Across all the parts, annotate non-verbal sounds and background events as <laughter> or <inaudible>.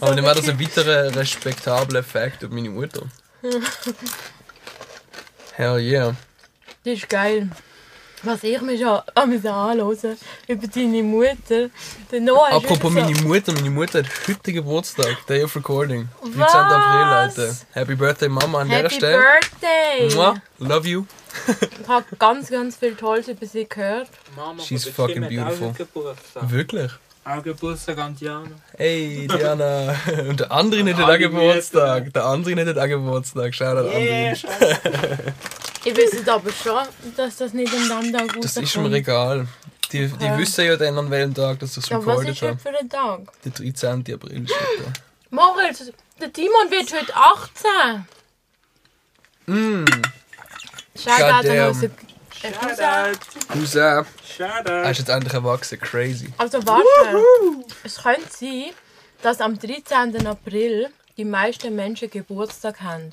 Aber dann wäre das ein weiterer respektabler Fact über meine Mutter. <laughs> Hell yeah. Das ist geil. Was ich mir schon an anhören über deine Mutter. Der Noah Apropos meine Mutter, meine Mutter hat heute Geburtstag, Day of Recording. 13. Was? April, Alter. Happy Birthday, Mama, an dieser Happy Stelle. Birthday! Mua, love you. <laughs> Ich habe ganz, ganz viel Tolles über sie gehört. Mama She's der fucking beautiful. Wirklich? Geburtstag an Diana. Hey, Diana. <laughs> Und der andere nicht Alle Geburtstag. Der andere nicht hat auch Geburtstag. Schau an Yeah. <laughs> Ich wüsste aber schon, dass das nicht am Tag rauskommt. Das ist mir egal. Die, die Okay. wissen ja dann an welchem Tag, dass es Ja, was recorded ist heute habe. für ein Tag? Der 13. April ist heute. Moritz, der Timon wird heute 18. Mm, Shoutout an Goddamn. Äh, Cousin. Shoutout. Er Shoutout. ist jetzt endlich erwachsen. Crazy. Also warte, es könnte sein, dass am 13. April die meisten Menschen Geburtstag haben.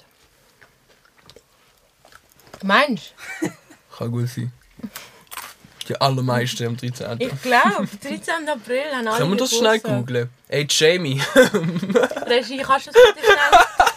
Meinst du? <laughs> Kann gut sein. Die allermeisten am 13. Ich glaube, 13. April haben alle Können wir das schnell Geburtstag. googlen? Hey Jamie, <laughs> Regie, kannst du es bitte schnell...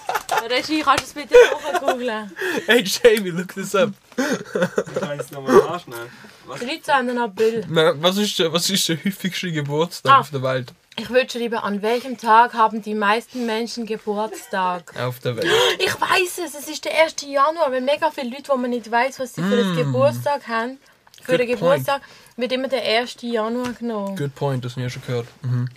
Regie, kannst du es bitte googlen? <laughs> hey Jamie, look this up. Ich kann es nochmal nachschneiden. Was? 13. April. Na, was, ist der, was ist der häufigste Geburtstag Ah. auf der Welt? Ich würde schreiben, an welchem Tag haben die meisten Menschen Geburtstag? <laughs> Auf der Welt. Ich weiß es, es ist der 1. Januar, weil mega viele Leute, wo man nicht weiß, was sie für einen Geburtstag haben, für Good den Geburtstag, wird immer der 1. Januar genommen. Good point, das habe ich ja schon gehört. Mhm.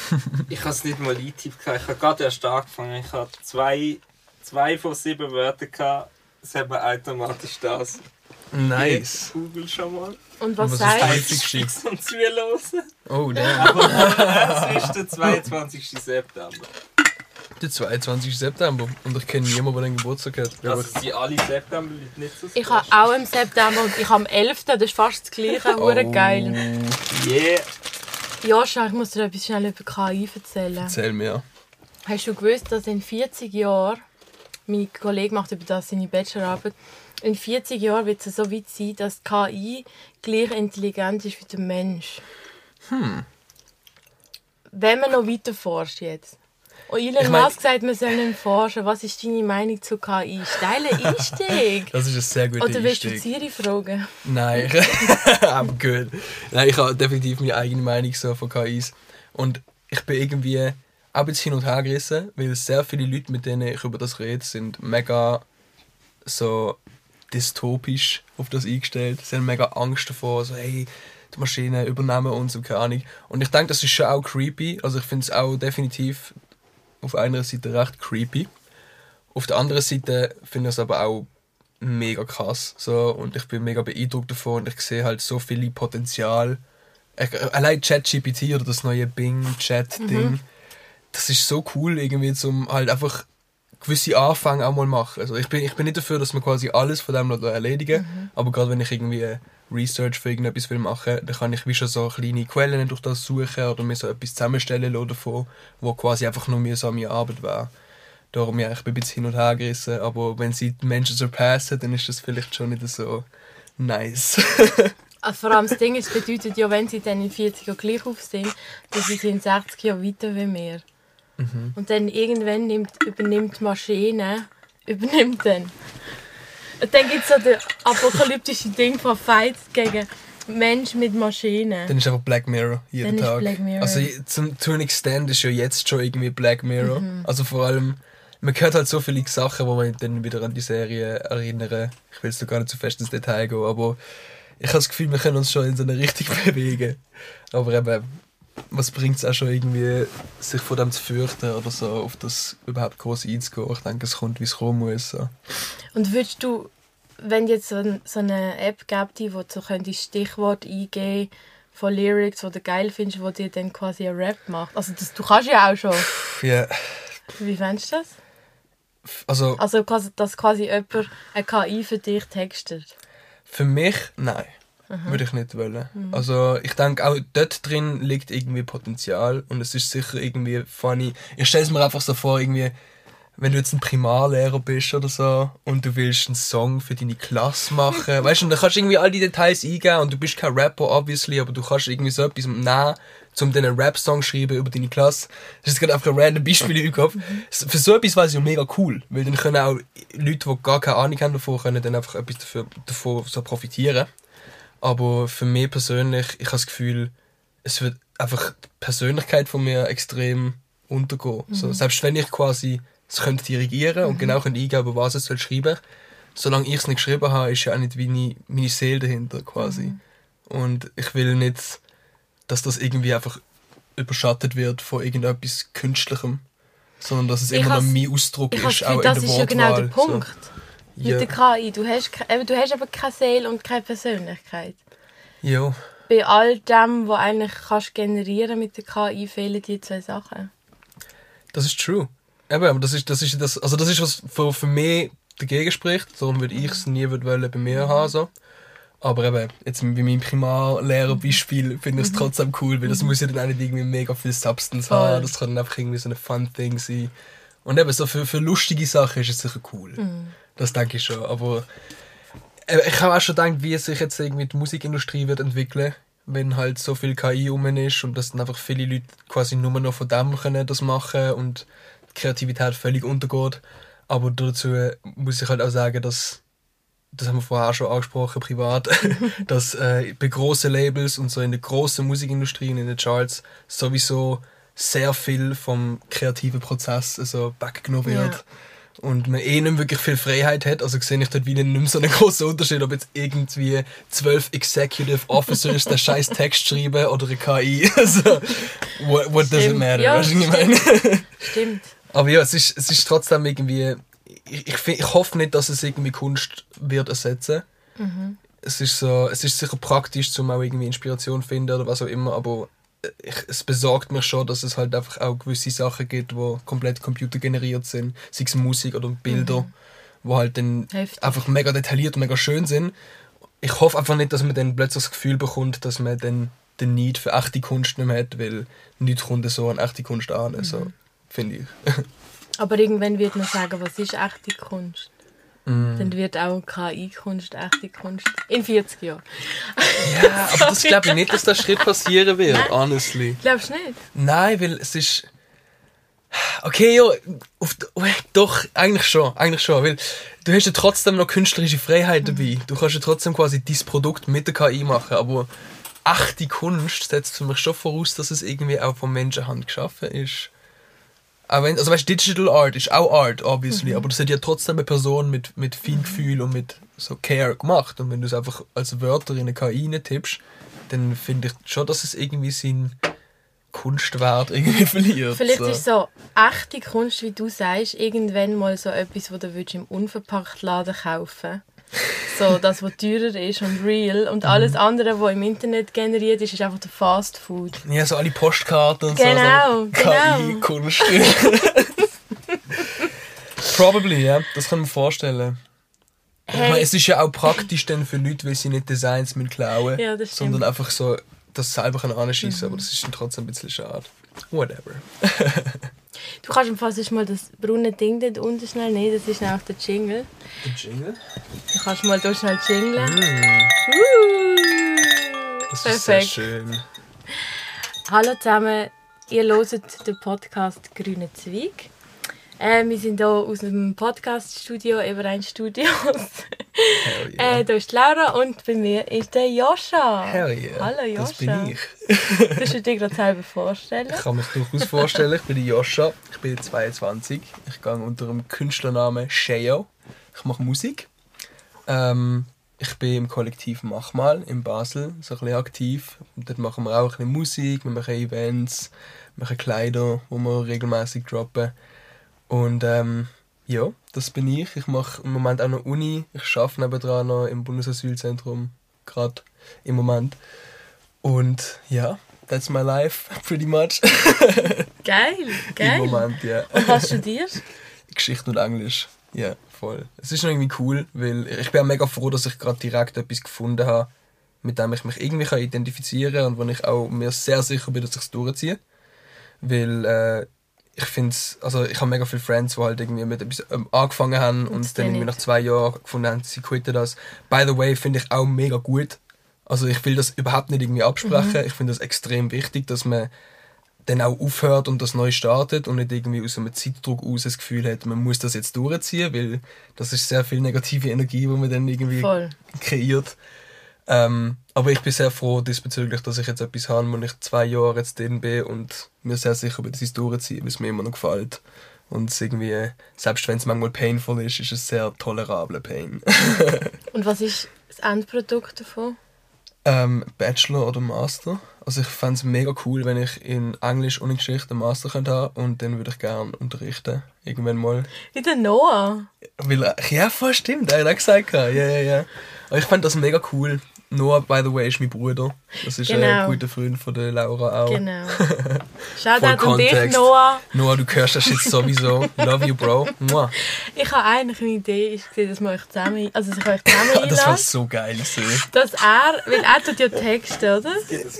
<laughs> Ich habe es nicht mal eingetippt. Ich habe gerade erst angefangen. Ich hatte zwei, zwei von sieben Wörtern. Gehabt. Es hat mir automatisch das. Nice. Google schon mal. Und was, Was ist sagst das? du? Fix und zuhören. Oh, damn. Aber es ist der 22. September. Der 22. September. Und ich kenne niemanden, der den Geburtstag hat. Also sind alle September nicht so Ich habe auch im September und ich habe am 11. Das ist fast das gleiche. Hure Oh. geil. Yeah. Joscha, ich muss dir etwas schnell über KI erzählen. Erzähl mir. Hast du gewusst, dass in 40 Jahren, mein Kollege macht über das seine Bachelorarbeit, in 40 Jahren wird es so weit sein, dass KI gleich intelligent ist wie der Mensch. Wenn man noch weiter forscht jetzt. Und Elon Ich mein- Musk sagt, wir sollen forschen. Was ist deine Meinung zu KI? Steiler Einstieg. <laughs> Das ist ein sehr guter Oder willst du. Siri fragen? Nein, <laughs> I'm good. Nein, ich habe definitiv meine eigene Meinung so von KIs. Und ich bin irgendwie auch ein bisschen hin und her gerissen, weil sehr viele Leute, mit denen ich über das rede, sind mega so dystopisch auf das eingestellt. Sie haben mega Angst davor, so hey, die Maschinen übernehmen uns und keine Ahnung. Und ich denke, das ist schon auch creepy. Also ich finde es auch definitiv auf einer Seite recht creepy. Auf der anderen Seite finde ich es aber auch mega krass. So, und ich bin mega beeindruckt davon und ich sehe halt so viel Potenzial. Allein ChatGPT oder das neue Bing-Chat-Ding, das ist so cool irgendwie, zum halt einfach gewisse Anfänge auch mal machen. Also ich bin, ich bin nicht dafür, dass man quasi alles von dem erledigen aber gerade wenn ich irgendwie Research für irgendetwas will machen, dann kann ich wie schon so kleine Quellen durch das suchen oder mir so etwas zusammenstellen lassen davon, wo quasi einfach nur mühsame Arbeit wäre. Darum ja, ich bin ein bisschen hin und her gerissen, aber wenn sie die Menschen surpassen, dann ist das vielleicht schon nicht so nice. Also <laughs> vor allem das Ding ist, es bedeutet ja, wenn sie dann in 40 Jahren gleich auf sind, dass sie sind in 60 Jahren weiter wie wir. Mhm. Und dann irgendwann nimmt, übernimmt die Maschine, übernimmt dann. Und dann gibt es so das apokalyptische Ding von Fight gegen Mensch mit Maschine. Dann ist einfach Black Mirror jeden Dann ist Tag. Black Mirror. Also zum to an extent ist ja jetzt schon irgendwie Black Mirror. Mhm. Also vor allem, man hört halt so viele Sachen, wo man dann wieder an die Serie erinnern. Ich will jetzt gar nicht zu fest ins Detail gehen, aber ich habe das Gefühl, wir können uns schon in so eine Richtung <laughs> bewegen. Aber eben, was bringt es auch schon irgendwie, sich vor dem zu fürchten oder so, auf das überhaupt groß einzugehen? Ich denke, es kommt, wie es kommen muss. So. Und würdest du, wenn jetzt so, ein, so eine App gäbe, die wo du so Stichwort eingeben von Lyrics, die du geil findest, wo dir dann quasi ein Rap macht. Also das, du kannst ja auch schon. Ja, Wie fändest du das? also Also dass quasi jemand eine KI für dich textet. Für mich, nein. Würde ich nicht wollen. Also ich denke auch dort drin liegt irgendwie Potenzial und es ist sicher irgendwie funny. Ich stelle es mir einfach so vor, irgendwie, wenn du jetzt ein Primarlehrer bist oder so und du willst einen Song für deine Klasse machen, <laughs> weißt du, und dann kannst du irgendwie all die Details eingeben und du bist kein Rapper, obviously, aber du kannst irgendwie so etwas nehmen, um einen Rap-Song schreiben über deine Klasse. Das ist gerade einfach ein random Beispiel im Kopf. Für so etwas war es ja mega cool, weil dann können auch Leute, die gar keine Ahnung haben davon, können dann einfach etwas dafür, davon so profitieren. Aber für mich persönlich, ich habe das Gefühl, es wird einfach die Persönlichkeit von mir extrem untergehen. Mhm. So, selbst wenn ich quasi es könnte dirigieren und genau könnte eingeben, was es soll schreiben solange ich es nicht geschrieben habe, ist ja auch nicht meine, meine Seele dahinter quasi. Mhm. Und ich will nicht, dass das irgendwie einfach überschattet wird von irgendetwas Künstlichem, sondern dass es Ich immer noch mein Ausdruck ist, das auch in das der ist ja genau der Wortwahl. Punkt. So. Mit Ja. der KI. Du hast, eben, du hast aber keine Seele und keine Persönlichkeit. ja. Bei all dem, was eigentlich kannst generieren mit der KI, fehlen die zwei Sachen. Das ist true. Eben, aber das ist, das ist das, also das ist was für, für mich dagegen spricht. Darum würde ich es nie würd wollen bei mir haben. So. Aber eben, jetzt bei meinem Primarlehrerbeispiel finde ich es trotzdem cool, weil das muss ja dann auch nicht irgendwie mega viel Substance Voll. haben. Das kann dann einfach irgendwie so ein Fun-Thing sein. Und eben, so für, für lustige Sachen ist es sicher cool. Das denke ich schon. Aber eben, ich habe auch schon gedacht, wie sich jetzt irgendwie die Musikindustrie wird entwickeln wenn halt so viel KI um ist und dass dann einfach viele Leute quasi nur noch von dem können das machen und die Kreativität völlig untergeht. Aber dazu muss ich halt auch sagen, dass das haben wir vorher auch schon angesprochen, privat, <laughs> dass äh, bei großen Labels und so in der großen Musikindustrie und in den Charts sowieso sehr viel vom kreativen Prozess also weggenommen wird. Ja. Und man eh nicht wirklich viel Freiheit hat. Also sehe ich dort wieder nicht mehr so einen großen Unterschied, ob jetzt irgendwie zwölf Executive Officers den scheiß Text schreiben oder eine KI. <laughs> Also, what, what does it matter? Ja, weißt du, was ich meine? <laughs> Stimmt. Aber ja, es ist, es ist trotzdem irgendwie. Ich, ich, ich hoffe nicht, dass es irgendwie Kunst wird ersetzen. Es ist so, es ist sicher praktisch, um auch irgendwie Inspiration zu finden oder was auch immer, aber ich, es besorgt mich schon, dass es halt einfach auch gewisse Sachen gibt, die komplett computergeneriert sind, sei es Musik oder Bilder, wo halt dann Heftig. einfach mega detailliert und mega schön sind. Ich hoffe einfach nicht, dass man dann plötzlich das Gefühl bekommt, dass man dann den Need für echte Kunst nicht mehr hat, weil nichts kommt so an echte Kunst an. So, finde ich. <laughs> Aber irgendwann wird man sagen, was ist echte Kunst? Mm. Dann wird auch KI-Kunst echte Kunst. In 40 Jahren. Ja, aber das <laughs> glaube ich nicht, dass der Schritt passieren wird, honestly. Glaubst du nicht? Nein, weil es ist. Okay, ja, auf, doch, eigentlich schon, eigentlich schon, weil du hast ja trotzdem noch künstlerische Freiheit dabei. Du kannst ja trotzdem quasi dein Produkt mit der KI machen, aber echte Kunst setzt für mich schon voraus, dass es irgendwie auch von Menschenhand geschaffen ist. Auch wenn, also weißt, Digital Art ist auch Art, obviously, aber das hat ja trotzdem eine Person mit, mit viel Gefühl und mit so Care gemacht. Und wenn du es einfach als Wörter in eine KI tippst, dann finde ich schon, dass es irgendwie seinen Kunstwert <laughs> irgendwie verliert. Vielleicht so. ist so echte Kunst, wie du sagst, irgendwann mal so etwas, was du würdest im Unverpacktladen kaufen So, das, was teurer ist und real. Und alles Mhm. andere, was im Internet generiert ist, ist einfach der Fast Food. Ja, so alle Postkarten und Genau, so. so genau. KI-Kunst. <laughs> Probably, ja. Das kann man vorstellen. Ich meine, Hey, es ist ja auch praktisch dann für Leute, weil sie nicht Designs mit klauen, Ja. Mhm. sondern einfach so das selber können anschießen, aber das ist dann trotzdem ein bisschen schade. Whatever. <laughs> du kannst im Fall sonst mal das braune Ding dort unten schnell nehmen, das ist auch der Jingle. Der Jingle? Du kannst mal hier schnell jingeln. Mm, Uh, das ist sehr Perfekt. schön. Hallo zusammen, ihr hört den Podcast Grüne Zweig. Äh, wir sind hier aus dem Podcast-Studio, Everein Studios. Hell yeah. Äh, da ist die Laura und bei mir ist der Joscha. Hell yeah. Hallo Joscha. Das bin ich. Du musst dir gerade selber vorstellen. Ich kann mich durchaus vorstellen, ich bin Joscha, ich bin 22, ich gehe unter dem Künstlernamen Sheo. Ich mache Musik. Ähm, ich bin im Kollektiv Machmal in Basel so ein bisschen aktiv. Und dort machen wir auch ein bisschen Musik, wir machen Events, wir machen Kleider, wo wir regelmäßig droppen. Und ähm, ja, das bin ich. Ich mache im Moment auch noch Uni. Ich arbeite nebenan noch im Bundesasylzentrum, gerade im Moment. Und ja, that's my life, <laughs> pretty much. <laughs> Geil, Im geil. Moment, ja. Und was studierst <laughs> Geschichte und Englisch. Ja, voll. Es ist noch irgendwie cool, weil ich bin auch mega froh, dass ich gerade direkt etwas gefunden habe, mit dem ich mich irgendwie kann identifizieren kann und wo ich auch mir sehr sicher bin, dass ich es durchziehe. Weil äh, ich finde also ich habe mega viele Friends, die halt irgendwie mit etwas ähm, angefangen haben und, das dann irgendwie nach zwei Jahren gefunden haben, sie quitten das. By the way, finde ich auch mega gut. Also ich will das überhaupt nicht irgendwie absprechen. Ich finde das extrem wichtig, dass man dann auch aufhört und das neu startet und nicht irgendwie aus einem Zeitdruck aus das Gefühl hat, man muss das jetzt durchziehen, weil das ist sehr viel negative Energie, die man dann irgendwie Voll. kreiert. Ähm, aber ich bin sehr froh diesbezüglich, dass ich jetzt etwas habe, wo ich zwei Jahre jetzt drin bin und mir sehr sicher dass ich es durchziehe, weil es mir immer noch gefällt. Und es irgendwie, selbst wenn es manchmal painful ist, ist es sehr tolerabler Pain. <laughs> Und was ist das Endprodukt davon? ähm, Bachelor oder Master. Also ich fände es mega cool, wenn ich in Englisch und in Geschichte einen Master könnte haben und dann würde ich gerne unterrichten. Irgendwann mal. Wie der Noah. Weil, ja, voll stimmt, er hat auch gesagt. Ja, ja, ja. Aber ich fand das mega cool. Noah, by the way, ist mein Bruder. Das ist Genau. ein guter Freund von der Laura auch. Genau. <laughs> Shoutout an dich. Noah. Noah, du hörst das jetzt sowieso. Love you, Bro. Mua. Ich habe eigentlich eine Idee, ich sehe, dass wir euch zusammen, also dass ich euch zusammen Das war einlasse. so geil. So. Dass er, weil er tut ja Texte, oder? Das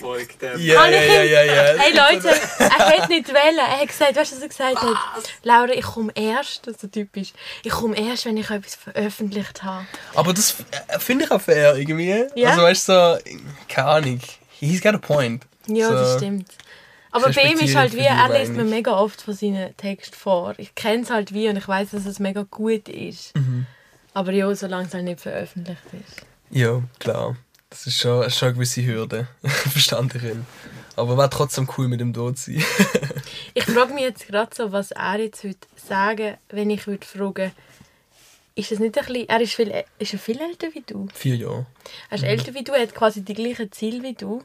Folge, der Ja, ja, ja, ja, ja. Hey Leute, er hätte nicht wollen. Er hat gesagt, weißt du, was er gesagt hat? Laura, ich komme erst, das ist so typisch, ich komme erst, wenn ich etwas veröffentlicht habe. Aber das äh, finde ich auch fair irgendwie. Ja. Also weißt du, so, keine Ahnung. He's got a point. Ja, so. das stimmt. Aber bei ihm ist halt wie, er liest mir mega oft von seinen Texten vor. Ich kenne es halt wie und ich weiß, dass es mega gut ist. Mhm. Aber ja, solange es halt nicht veröffentlicht ist. Ja, klar. Das ist schon, schon eine gewisse Hürde. <laughs> Verstand ich ihn. Aber war trotzdem cool mit dem dort sein. <laughs> Ich frage mich jetzt gerade so, was er jetzt heute sagen, wenn ich würde fragen, ist das nicht ein bisschen, er ist, viel, ist er viel älter wie du? Vier Jahre. Er ist Mhm. älter wie du, er hat quasi die gleichen Ziele wie du.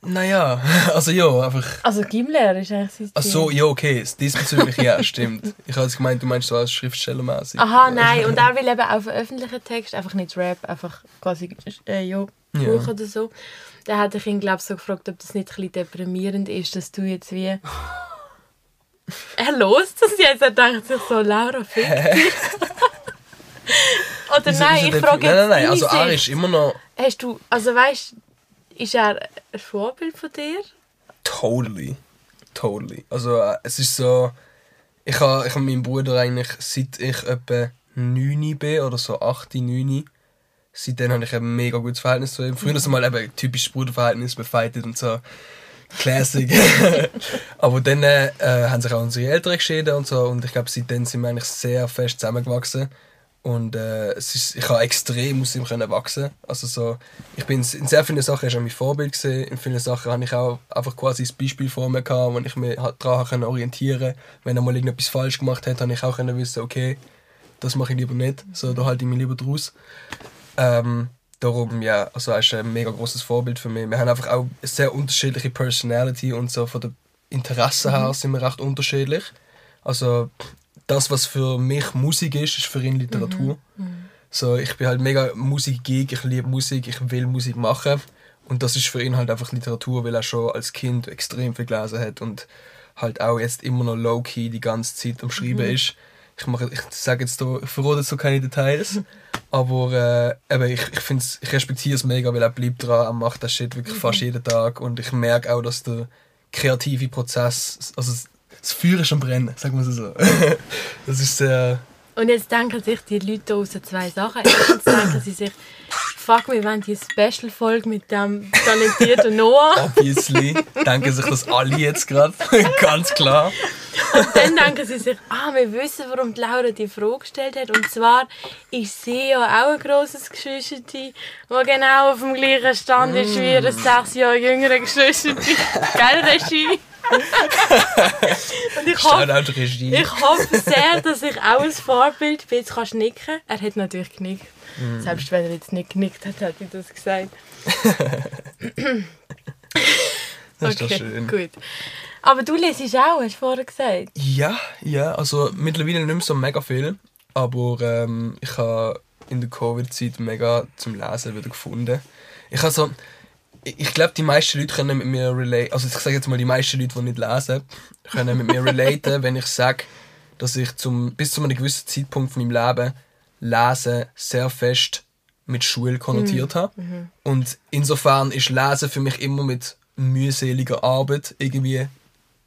Naja, <laughs> also ja, einfach. Also Gimlehrer ist eigentlich sein Ziel. Ach so, ja, okay. Diesbezüglich ja, <laughs> stimmt. Ich habe gemeint, du meinst so als Schriftstellermäßig. Aha, nein. Und er <laughs> will eben auch veröffentlichen Text, einfach nicht Rap, einfach quasi äh, ja, Ja. Buch oder so. Da hat ich ihn, glaube ich, so gefragt, ob das nicht ein bisschen deprimierend ist, dass du jetzt wie... er lost das jetzt, er denkt sich so, Laura, fick dich. <laughs> Oder Wieso- nein, wieso ich frage jetzt Nein, nein, nein. Also er ist immer noch Hast du, also weißt ist er ein Vorbild von dir? totally. Totally. Also äh, es ist so. Ich habe ich hab meinen Bruder eigentlich seit ich etwa 9 bin oder so 8, 9. Seitdem habe ich ein mega gutes Verhältnis zu ihm. Früher ist mal eben typisches Bruderverhältnis, befeitet und so. Classic. <laughs> Aber dann äh, haben sich auch unsere Eltern geschieden und so. Und ich glaube, seitdem sind wir eigentlich sehr fest zusammengewachsen. Und äh, es ist, ich habe extrem aus ihm können wachsen. Also so, ich bin in sehr vielen Sachen er mein Vorbild gesehen. In vielen Sachen habe ich auch einfach quasi das Beispiel vor mir gehabt, wo ich mich daran orientieren. Wenn er mal irgendetwas falsch gemacht hat, habe ich auch können wissen, okay, das mache ich lieber nicht. So, da halte ich mich lieber draus. Ähm, darum, ja, also er ist ein mega großes Vorbild für mich. Wir haben einfach auch eine sehr unterschiedliche Personality und so von den Interessen her sind wir recht unterschiedlich. Also das, was für mich Musik ist, ist für ihn Literatur. So, ich bin halt mega Musikgeek, ich liebe Musik, ich will Musik machen. Und das ist für ihn halt einfach Literatur, weil er schon als Kind extrem viel gelesen hat und halt auch jetzt immer noch low-key die ganze Zeit am Schreiben ist. Ich, mache, ich sage jetzt da, ich verrate so keine Details, <laughs> aber äh, eben, ich, ich, find's, ich respektiere es mega, weil er bleibt dran, er macht das Shit wirklich fast jeden Tag und ich merke auch, dass der kreative Prozess, also das- Feuer ist am Brennen, sagen wir es so. <laughs> das ist sehr... Und jetzt denken sich die Leute aussen zwei Sachen. Erstens denken sie sich, fuck, wir wollen die Special-Folge mit dem talentierten Noah. Obviously denken sich das alle jetzt gerade, <laughs> ganz klar. Dann denken sie sich, ah, wir wissen, warum die Laura die Frage gestellt hat. Und zwar, ich sehe ja auch ein grosses Geschwister, das genau auf dem gleichen Stand ist wie ein sechs Jahre jüngerer Geschwister. Gell, Regie? Und ich hoffe, ich hoffe sehr, dass ich auch ein Vorbild bin. Jetzt kannst du nicken. Er hat natürlich genickt. Selbst wenn er jetzt nicht genickt hat, hätte ich das gesagt. <laughs> Das ist doch schön. gut. Aber du lesest auch, hast du vorher gesagt. Ja, ja, also mittlerweile nicht mehr so mega viel, aber ähm, ich habe in der Covid-Zeit mega zum Lesen wieder gefunden. Ich habe so, ich, glaube, die meisten Leute können mit mir relate, also ich sage jetzt mal, die meisten Leute, die nicht lesen, können mit mir relaten, <laughs> wenn ich sage, dass ich zum, bis zu einem gewissen Zeitpunkt von meinem Leben Lesen sehr fest mit Schule konnotiert habe. Und insofern ist Lesen für mich immer mit mühseliger Arbeit irgendwie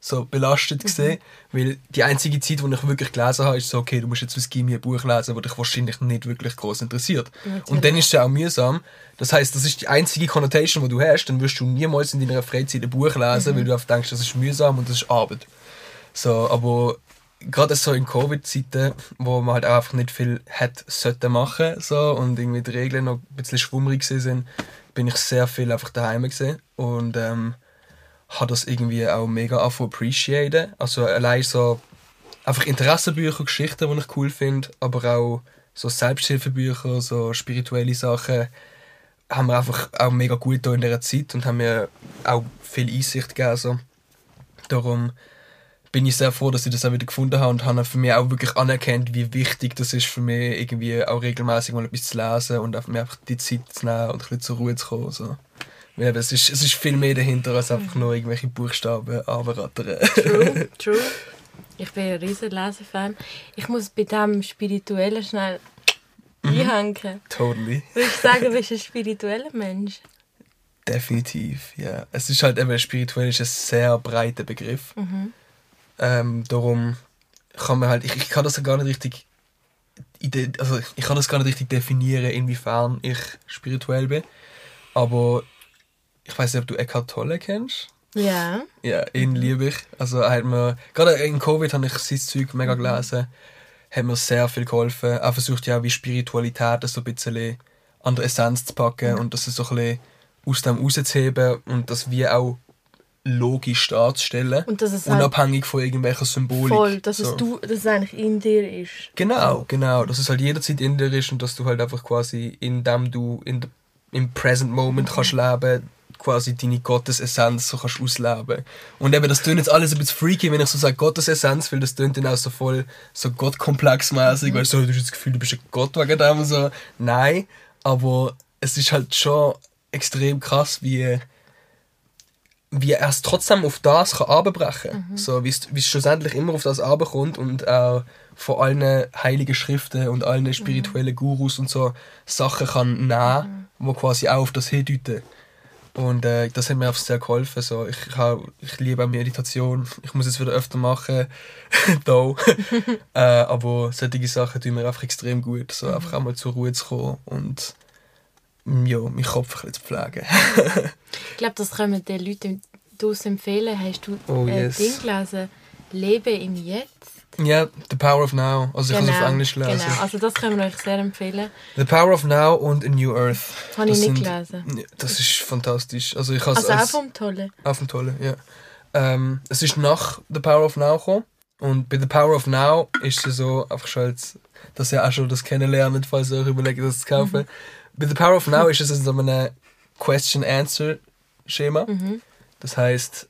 so belastet gesehen, weil die einzige Zeit, wo ich wirklich gelesen habe, ist so, okay, du musst jetzt fürs Gimmi ein Buch lesen, das dich wahrscheinlich nicht wirklich groß interessiert. Und dann ist es ja auch mühsam. Das heißt, das ist die einzige Connotation, die du hast, dann wirst du niemals in deiner Freizeit ein Buch lesen, weil du einfach denkst, das ist mühsam und das ist Arbeit. So, aber gerade so in Covid-Zeiten, wo man halt auch einfach nicht viel hätte sollten machen so und irgendwie die Regeln noch ein bisschen schwummrig sind, bin ich sehr viel einfach daheim gesehen und ähm, habe das irgendwie auch mega appreciaten. Also allein so einfach Interessenbücher, Geschichten, die ich cool finde, aber auch so Selbsthilfebücher, so spirituelle Sachen, haben mir einfach auch mega gut in dieser Zeit und haben mir auch viel Einsicht gegeben. So. Darum bin ich sehr froh, dass ich das auch wieder gefunden habe und habe für mich auch wirklich anerkannt, wie wichtig das ist für mich, irgendwie auch regelmäßig mal etwas zu lesen und mir einfach die Zeit zu nehmen und ein bisschen zur Ruhe zu kommen. So. Weil es ist, es ist viel mehr dahinter, als einfach nur irgendwelche Buchstaben anrattern. True, <laughs> true. Ich bin ein riesen Lesefan. Ich muss bei dem Spirituellen schnell einhängen. Totally. Würde ich sagen, du bist ein spiritueller Mensch. Definitiv, ja. Es ist halt eben, spirituell ist ein sehr breiter Begriff. Ähm, darum kann man halt, ich, ich kann das gar nicht richtig, also ich kann das gar nicht richtig definieren, inwiefern ich spirituell bin. Aber ich weiß nicht, ob du Eckhart Tolle kennst. Ja. Ja, ihn liebe ich. Also hat mir, gerade in Covid habe ich sein Zeug mega gelesen, hat mir sehr viel geholfen. Er versucht ja auch wie Spiritualität so ein bisschen an der Essenz zu packen und das so ein bisschen aus dem rauszuheben und das wie auch logisch darzustellen. Und dass es halt unabhängig von irgendwelcher Symbolik. voll, dass so. es du, dass es eigentlich in dir ist. Genau, genau. Dass es halt jederzeit in dir ist und dass du halt einfach quasi, indem du in, im Present Moment kannst leben, quasi deine Gottesessenz so kannst ausleben. Und eben, das tönt jetzt alles ein bisschen freaky, wenn ich so sage Gottesessenz, weil das tönt dann auch so voll so Gottkomplexmäßig, weil so, du hast das Gefühl, du bist ein Gott wegen dem so. Nein, aber es ist halt schon extrem krass, wie wie er es trotzdem auf das kann abbrechen kann. So, wie es wie es schlussendlich immer auf das kommt und auch von allen heiligen Schriften und allen spirituellen Gurus und so Sachen kann nehmen, wo quasi auch auf das hindeuten. Und äh, das hat mir einfach sehr geholfen. So, ich, ich, hab, ich liebe auch Meditation. Ich muss es wieder öfter machen. <laughs> da. <laughs> äh, aber solche Sachen tun mir einfach extrem gut. So, einfach auch mal zur Ruhe zu kommen und mm, ja, meinen Kopf ein bisschen zu pflegen. <laughs> Ich glaube, das können den Leuten draussen empfehlen. Hast du Oh, ein yes. Ding gelesen? Lebe im Jetzt? Ja, The Power of Now. Also ich kann es auf Englisch lesen. Genau, also das können wir euch sehr empfehlen. The Power of Now und A New Earth. Habe ich nicht gelesen. Das ist fantastisch. Also ich Also auch vom Tollen. Auf dem Tolle, ja. Ähm, es ist nach The Power of Now gekommen. Und bei The Power of Now ist es so, einfach schon als, dass ihr auch schon das kennenlernt, falls ihr euch überlegt, das zu kaufen. Bei The Power of Now ist es in so einem Question-Answer-Schema. Das heißt,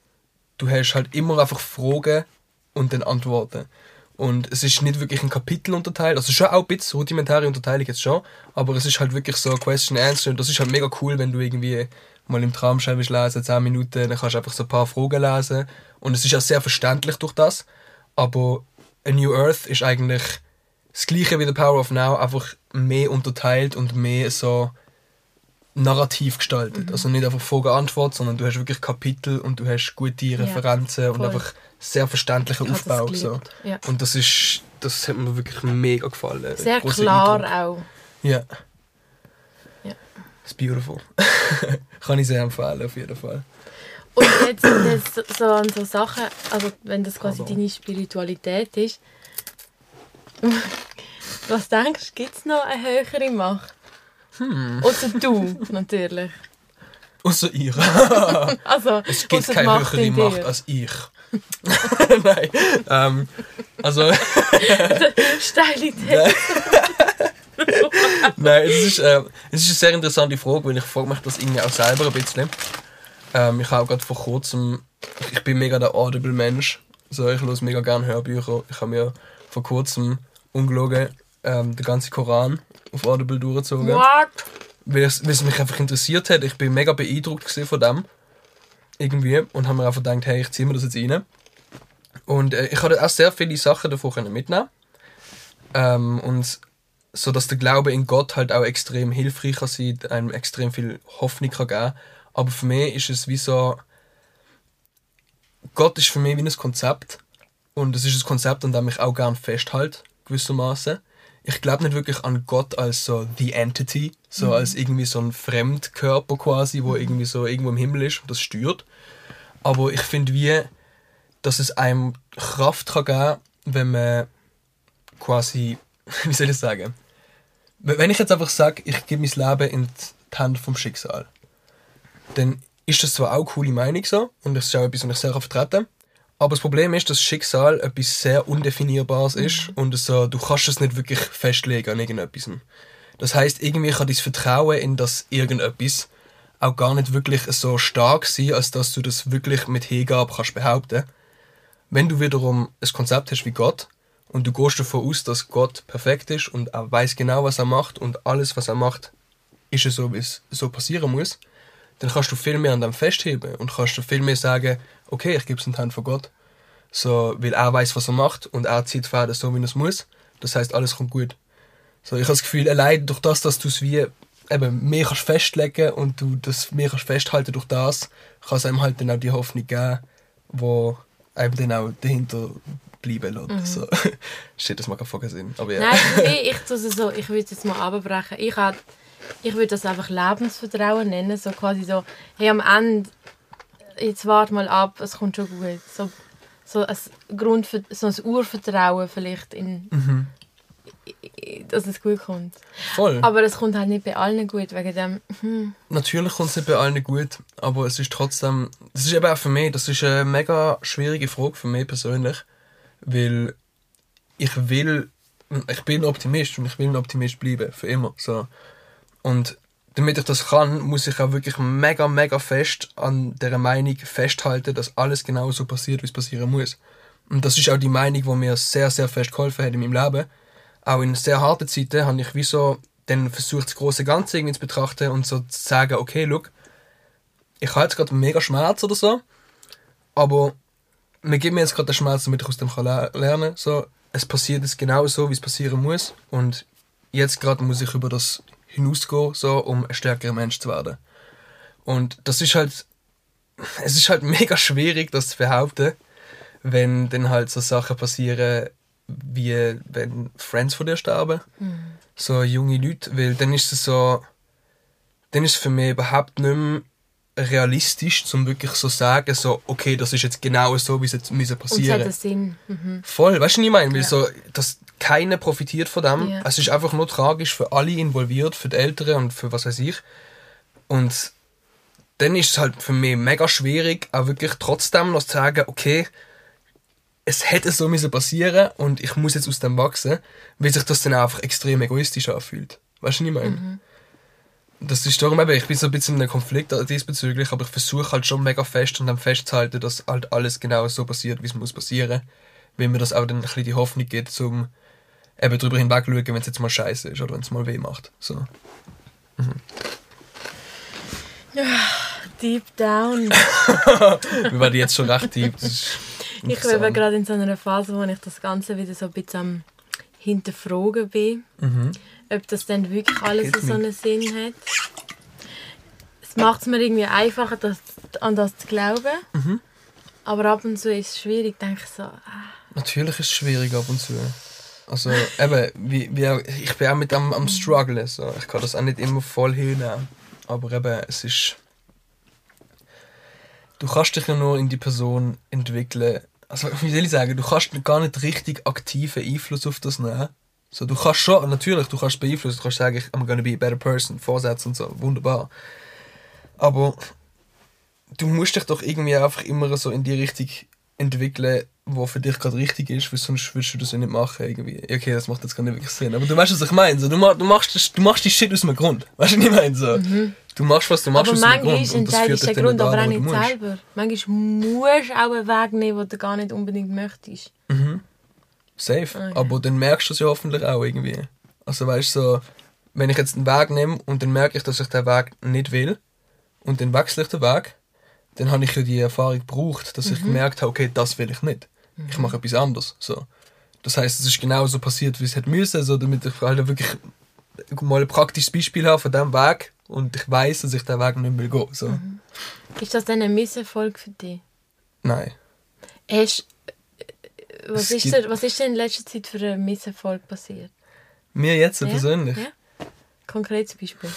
du hast halt immer einfach Fragen und dann Antworten. Und es ist nicht wirklich ein Kapitel unterteilt, also schon auch ein bisschen rudimentäre Unterteilung jetzt schon, aber es ist halt wirklich so Question Answer. Und das ist halt mega cool, wenn du irgendwie mal im Traumschein willst lesen, 10 Minuten, dann kannst du einfach so ein paar Fragen lesen. Und es ist auch sehr verständlich durch das, aber A New Earth ist eigentlich das gleiche wie The Power of Now, einfach mehr unterteilt und mehr so narrativ gestaltet. Also nicht einfach Frage-Antwort, sondern du hast wirklich Kapitel und du hast gute Referenzen und voll. einfach sehr verständlicher Ich habe das Aufbau. So. ja. Und das ist, das hat mir wirklich mega gefallen. Sehr klar Eindruck. auch. Ja. Ja. It's beautiful. <laughs> Kann ich sehr empfehlen, auf jeden Fall. Und jetzt das so an so Sachen, also wenn das quasi Pardon. deine Spiritualität ist, <laughs> was denkst du, gibt es noch eine höhere Macht? Hm. Außer du, natürlich. Außer ihr. <laughs> Also, Es gibt keine Macht höhere dir. Macht als ich. <laughs> Nein. Ähm, also, <laughs> Steile These. nein, es ist, ähm, es ist eine sehr interessante Frage, weil ich frage mich das irgendwie auch selber ein bisschen. Ähm, ich habe gerade vor kurzem, ich, ich bin mega der Audible-Mensch. So, ich höre mega gerne Hörbücher. Ich habe mir vor kurzem ungelogen ähm, den ganzen Koran auf Audible durchgezogen. What? weil es, mich einfach interessiert hat. Ich bin mega beeindruckt von dem. Irgendwie. Und habe mir einfach gedacht, hey, ich ziehe mir das jetzt rein. Und äh, ich konnte auch sehr viele Sachen davon mitnehmen. Ähm, und so dass der Glaube in Gott halt auch extrem hilfreich kann sein, einem extrem viel Hoffnung kann geben. Aber für mich ist es wie so Gott ist für mich wie ein Konzept. Und es ist ein Konzept, an dem ich auch gerne festhalte, gewissermaßen. Ich glaube nicht wirklich an Gott als so the entity, so Mhm. als irgendwie so ein Fremdkörper quasi, wo irgendwie so irgendwo im Himmel ist und das stört. Aber ich finde wie, dass es einem Kraft kann geben, wenn man quasi, <laughs> wie soll ich sagen, wenn ich jetzt einfach sage, ich gebe mein Leben in die Hand vom Schicksal, dann ist das zwar auch eine coole Meinung so und das ist auch etwas, was ich sehr vertreten kann, aber das Problem ist, dass Schicksal etwas sehr Undefinierbares ist und so, du kannst es nicht wirklich festlegen an irgendetwas. Das heißt, irgendwie kann dein Vertrauen in das irgendetwas auch gar nicht wirklich so stark sein, als dass du das wirklich mit Hingabe kannst behaupten. Wenn du wiederum ein Konzept hast wie Gott und du gehst davon aus, dass Gott perfekt ist und er weiß genau, was er macht und alles, was er macht, ist es so, wie es so passieren muss, dann kannst du viel mehr an dem festheben und kannst du viel mehr sagen, okay, ich gebe es in die Hand von Gott. So, weil er weiß, was er macht und er zieht Fäden so, wie er es muss. Das heißt, alles kommt gut. So, ich habe das Gefühl, allein durch das, dass du es wie eben mehr kannst festlegen und du das mehr kannst festhalten durch das, kann es einem halt dann auch die Hoffnung geben, wo einem dann auch dahinter bleiben lässt. So. <laughs> Shit, das macht keinen Sinn. Aber ja. Nein, ich tue es so, ich würde es jetzt mal abbrechen. Ich, hab- ich würde das einfach Lebensvertrauen nennen. So quasi so, hey, am Ende, jetzt warte mal ab, es kommt schon gut. So, so ein Grund, so ein Urvertrauen vielleicht in, Mhm. dass es gut kommt. Voll. Aber es kommt halt nicht bei allen gut, wegen dem, hm, Natürlich kommt es nicht bei allen gut, aber es ist trotzdem, das ist eben auch für mich, das ist eine mega schwierige Frage für mich persönlich, weil ich will, ich bin ein Optimist und ich will ein Optimist bleiben, für immer, so. Und damit ich das kann, muss ich auch wirklich mega, mega fest an der Meinung festhalten, dass alles genau so passiert, wie es passieren muss. Und das ist auch die Meinung, die mir sehr, sehr fest geholfen hat in meinem Leben. Auch in sehr harten Zeiten habe ich wie dann versucht, das große Ganze irgendwie zu betrachten und so zu sagen, okay, look, ich habe jetzt gerade mega Schmerz oder so, aber mir gibt mir jetzt gerade den Schmerz, damit ich aus dem kann le- lernen so, es passiert jetzt genau so, wie es passieren muss und jetzt gerade muss ich über das hinausgehen, so, um ein stärkerer Mensch zu werden. Und das ist halt, es ist halt <laughs> mega schwierig, das zu behaupten, wenn dann halt so Sachen passieren, wie wenn Friends von dir sterben. So junge Leute, weil dann ist es so, dann ist es für mich überhaupt nicht mehr realistisch, um wirklich so sagen, so, okay, das ist jetzt genau so, wie es jetzt müssen passieren hat einen Sinn. Mhm. Voll, weißt du, was ich meine? Weil Ja. so, dass keiner profitiert von dem. Ja. Es ist einfach nur tragisch für alle involviert, für die Eltern und für was weiß ich. Und dann ist es halt für mich mega schwierig, auch wirklich trotzdem noch zu sagen, okay, es hätte so müssen passieren und ich muss jetzt aus dem wachsen, weil sich das dann einfach extrem egoistisch anfühlt. Weißt du, was ich meine? Das ist darum eben, ich bin so ein bisschen in einem Konflikt diesbezüglich, aber ich versuche halt schon mega fest und dann festzuhalten, dass halt alles genau so passiert, wie es muss passieren. Weil mir das auch dann ein bisschen die Hoffnung gibt, zum eben drüber hinweg schauen, wenn es jetzt mal scheiße ist oder wenn es mal weh macht. So. Deep down. <laughs> Wir werden jetzt schon recht deep. <laughs> Ich bin gerade in so einer Phase, wo ich das Ganze wieder so ein bisschen am hinterfragen bin. Mhm. Ob das dann wirklich alles so einen Sinn hat. Es macht es mir irgendwie einfacher, das, an das zu glauben. Mhm. Aber ab und zu ist es schwierig, denke ich so. ah, Natürlich ist es schwierig ab und zu. Also eben, wie, wie ich bin auch mit am, am strugglen. So. Ich kann das auch nicht immer voll hinnehmen. Aber eben, es ist... Du kannst dich ja nur in die Person entwickeln. Also wie soll ich sagen, du kannst gar nicht richtig aktiven Einfluss auf das nehmen. So, du kannst schon, natürlich, du kannst beeinflussen, du kannst sagen, ich, I'm gonna be a better person, Vorsätze und so, wunderbar. Aber du musst dich doch irgendwie einfach immer so in die Richtung entwickeln, wo für dich gerade richtig ist, weil sonst würdest du das ja nicht machen. Irgendwie. Okay, das macht jetzt gar nicht wirklich Sinn. Aber du weißt, was ich meine. So, du, ma- du, machst, das- du machst die Shit aus einem Grund. <laughs> Weißt du, was ich meine? So, Du machst, was du machst Aber aus manchmal Grund. ist und das führt dich Grund aber auch nicht selber. Manchmal musst du auch einen Weg nehmen, den du gar nicht unbedingt möchtest. Safe. Okay. Aber dann merkst du es ja hoffentlich auch irgendwie. Also weißt du, so, wenn ich jetzt einen Weg nehme und dann merke ich, dass ich den Weg nicht will und dann wechsle ich den Weg, dann habe ich ja die Erfahrung gebraucht, dass ich gemerkt habe, okay, das will ich nicht. Ich mache etwas anderes. So. Das heißt, es ist genau so passiert, wie es hätte müssen, so, damit ich halt wirklich mal ein praktisches Beispiel habe von diesem Weg und ich weiß, dass ich den Weg nicht mehr gehen. So. Ist das dann ein Misserfolg für dich? Nein. Hast, was, Es ist denn, was ist denn in letzter Zeit für ein Misserfolg passiert? Mir jetzt Ja? persönlich. Ja? Konkretes Beispiel.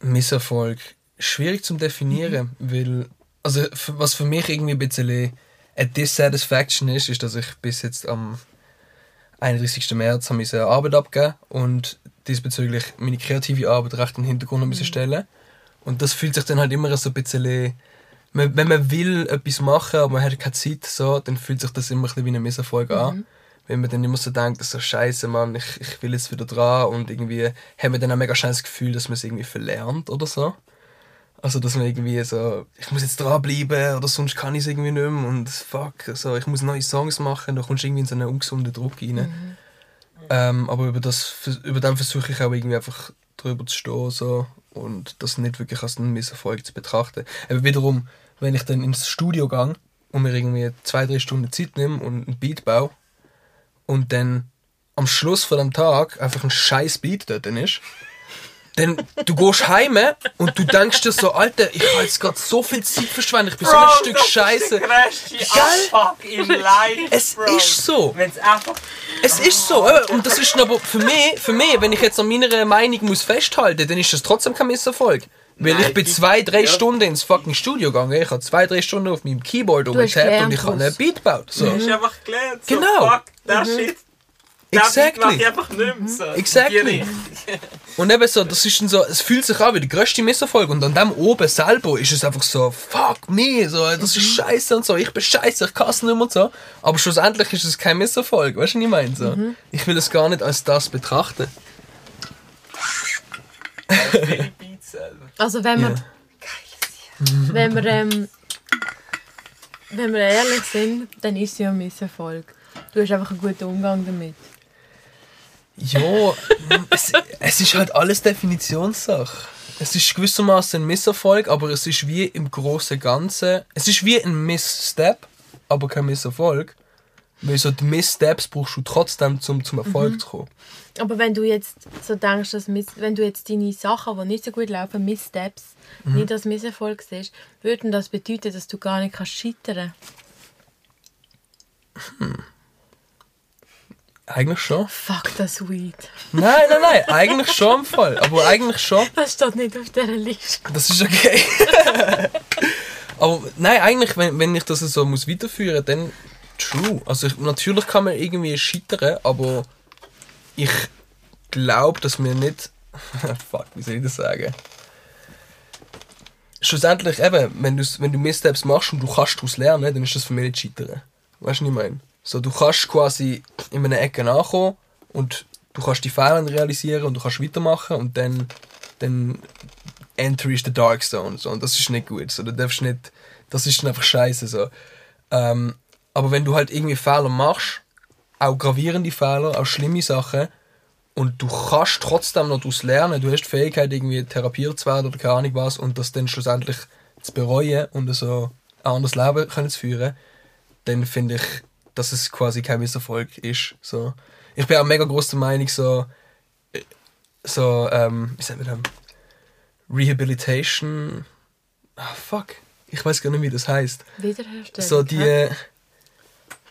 Misserfolg. Schwierig zu definieren, weil. Also, was für mich irgendwie ein bisschen eine Dissatisfaction ist, ist, dass ich bis jetzt am 31. März habe meine Arbeit abgegeben und diesbezüglich meine kreative Arbeit recht in den Hintergrund mhm. stellen. Und das fühlt sich dann halt immer so ein bisschen. Man- Wenn man will etwas machen, aber man hat keine Zeit, so, dann fühlt sich das immer ein bisschen wie ein Misserfolg an. Wenn man dann immer so denkt, so scheiße, Mann, ich, ich will jetzt wieder dran und irgendwie haben wir dann auch mega das Gefühl, dass man es irgendwie verlernt oder so. Also, dass man irgendwie so, ich muss jetzt dranbleiben oder sonst kann ich es irgendwie nicht mehr und fuck, so, ich muss neue Songs machen, da kommst du irgendwie in so einen ungesunden Druck rein. Ähm, aber über, das, über den versuche ich auch irgendwie einfach drüber zu stehen so, und das nicht wirklich als einen Misserfolg zu betrachten. Aber wiederum, wenn ich dann ins Studio gehe und mir irgendwie zwei, drei Stunden Zeit nehme und einen Beat baue und dann am Schluss von dem Tag einfach ein scheiß Beat dort ist, dann du gehst heim und du denkst dir so, Alter, ich habe jetzt gerade so viel Zeit verschwendet, ich bin so ein Stück Scheiße. Der grösste Geil. Abfuck in life, Es Bro. ist so. Wenn es einfach... Es ist so, und das ist aber für mich, für mich, wenn ich jetzt an meiner Meinung muss festhalten, dann ist das trotzdem kein Misserfolg. Weil Nein, ich bin zwei, drei ja. Stunden ins fucking Studio gegangen, ich habe zwei, drei Stunden auf meinem Keyboard rumgetappt und ich habe einen. Beat gebaut. So. Du hast einfach gelernt. So, Genau. Fuck, that shit. Das Exactly. mache ich einfach nicht mehr so. Exactly. Richtung. Und eben so, das ist dann so, es fühlt sich an wie der grösste Misserfolg und an dem oben selber ist es einfach so, fuck me, so, das ist scheiße und so, ich bin scheiße, ich kann es nicht mehr und so. Aber schlussendlich ist es kein Misserfolg, weißt du, was ich meine? So. Ich will es gar nicht als das betrachten. Viele Beats <laughs> selber. Also wenn wir, Ja. wenn wir, ähm, wenn wir ehrlich sind, dann ist es ja ein Misserfolg. Du hast einfach einen guten Umgang damit. Ja, es, es ist halt alles Definitionssache. Es ist gewissermaßen ein Misserfolg, aber es ist wie im großen Ganzen. Es ist wie ein Missstep, aber kein Misserfolg. Weil so die Misssteps brauchst du trotzdem, um zum Erfolg zu kommen. Aber wenn du jetzt so denkst, dass Miss, wenn du jetzt deine Sachen, die nicht so gut laufen, Misssteps, nicht als Misserfolg siehst, würde das bedeuten, dass du gar nicht kannst scheitern Eigentlich schon. Fuck das Weed. Nein, nein, nein, eigentlich schon im Fall. Aber eigentlich schon. Das steht nicht auf dieser Liste. Das ist okay. <laughs> aber nein, eigentlich, wenn, wenn ich das so muss weiterführen dann true. Also ich, natürlich kann man irgendwie scheitern, aber ich glaube, dass wir nicht. <laughs> Fuck, wie soll ich das sagen? Schlussendlich eben, wenn du, wenn du Missteps machst und du kannst daraus lernen, dann ist das für mich nicht scheitern. Weißt du, was ich meine? So, du kannst quasi in einer Ecke nachkommen und du kannst die Fehler realisieren und du kannst weitermachen und dann, dann enter is the dark zone so und das ist nicht gut so du darfst nicht das ist einfach scheiße so. Ähm, aber wenn du halt irgendwie Fehler machst auch gravierende Fehler auch schlimme Sachen und du kannst trotzdem noch daraus lernen du hast die Fähigkeit irgendwie therapiert zu werden oder keine Ahnung was und das dann schlussendlich zu bereuen und so ein anderes Leben können zu führen dann finde ich dass es quasi kein Misserfolg ist so ich bin auch mega groß der Meinung so äh, so ähm, wie sagt man das Rehabilitation. Ah, fuck. Ich weiß gar nicht, wie das heißt. Wiederherstellen. So die, hä?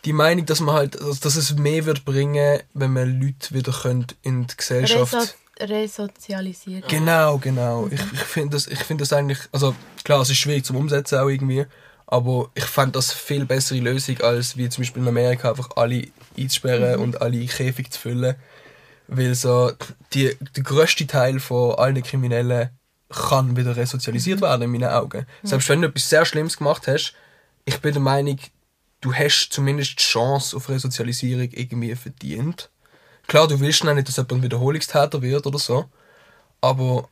die Meinung, dass man halt, also, dass es mehr wird bringen, wenn man Leute wieder könnt in die Gesellschaft. Reso resozialisieren. Genau, genau. Ich, ich finde das, ich find das eigentlich, also klar, es ist schwierig zum Umsetzen auch irgendwie, aber ich fand das viel bessere Lösung, als wie zum Beispiel in Amerika einfach alle einzusperren und alle in Käfig zu füllen. Weil so die, der grösste Teil von allen Kriminellen kann wieder resozialisiert werden in meinen Augen. Selbst wenn du etwas sehr Schlimmes gemacht hast, ich bin der Meinung, du hast zumindest die Chance auf Resozialisierung irgendwie verdient. Klar, du willst noch nicht, dass jemand ein Wiederholungstäter wird oder so, aber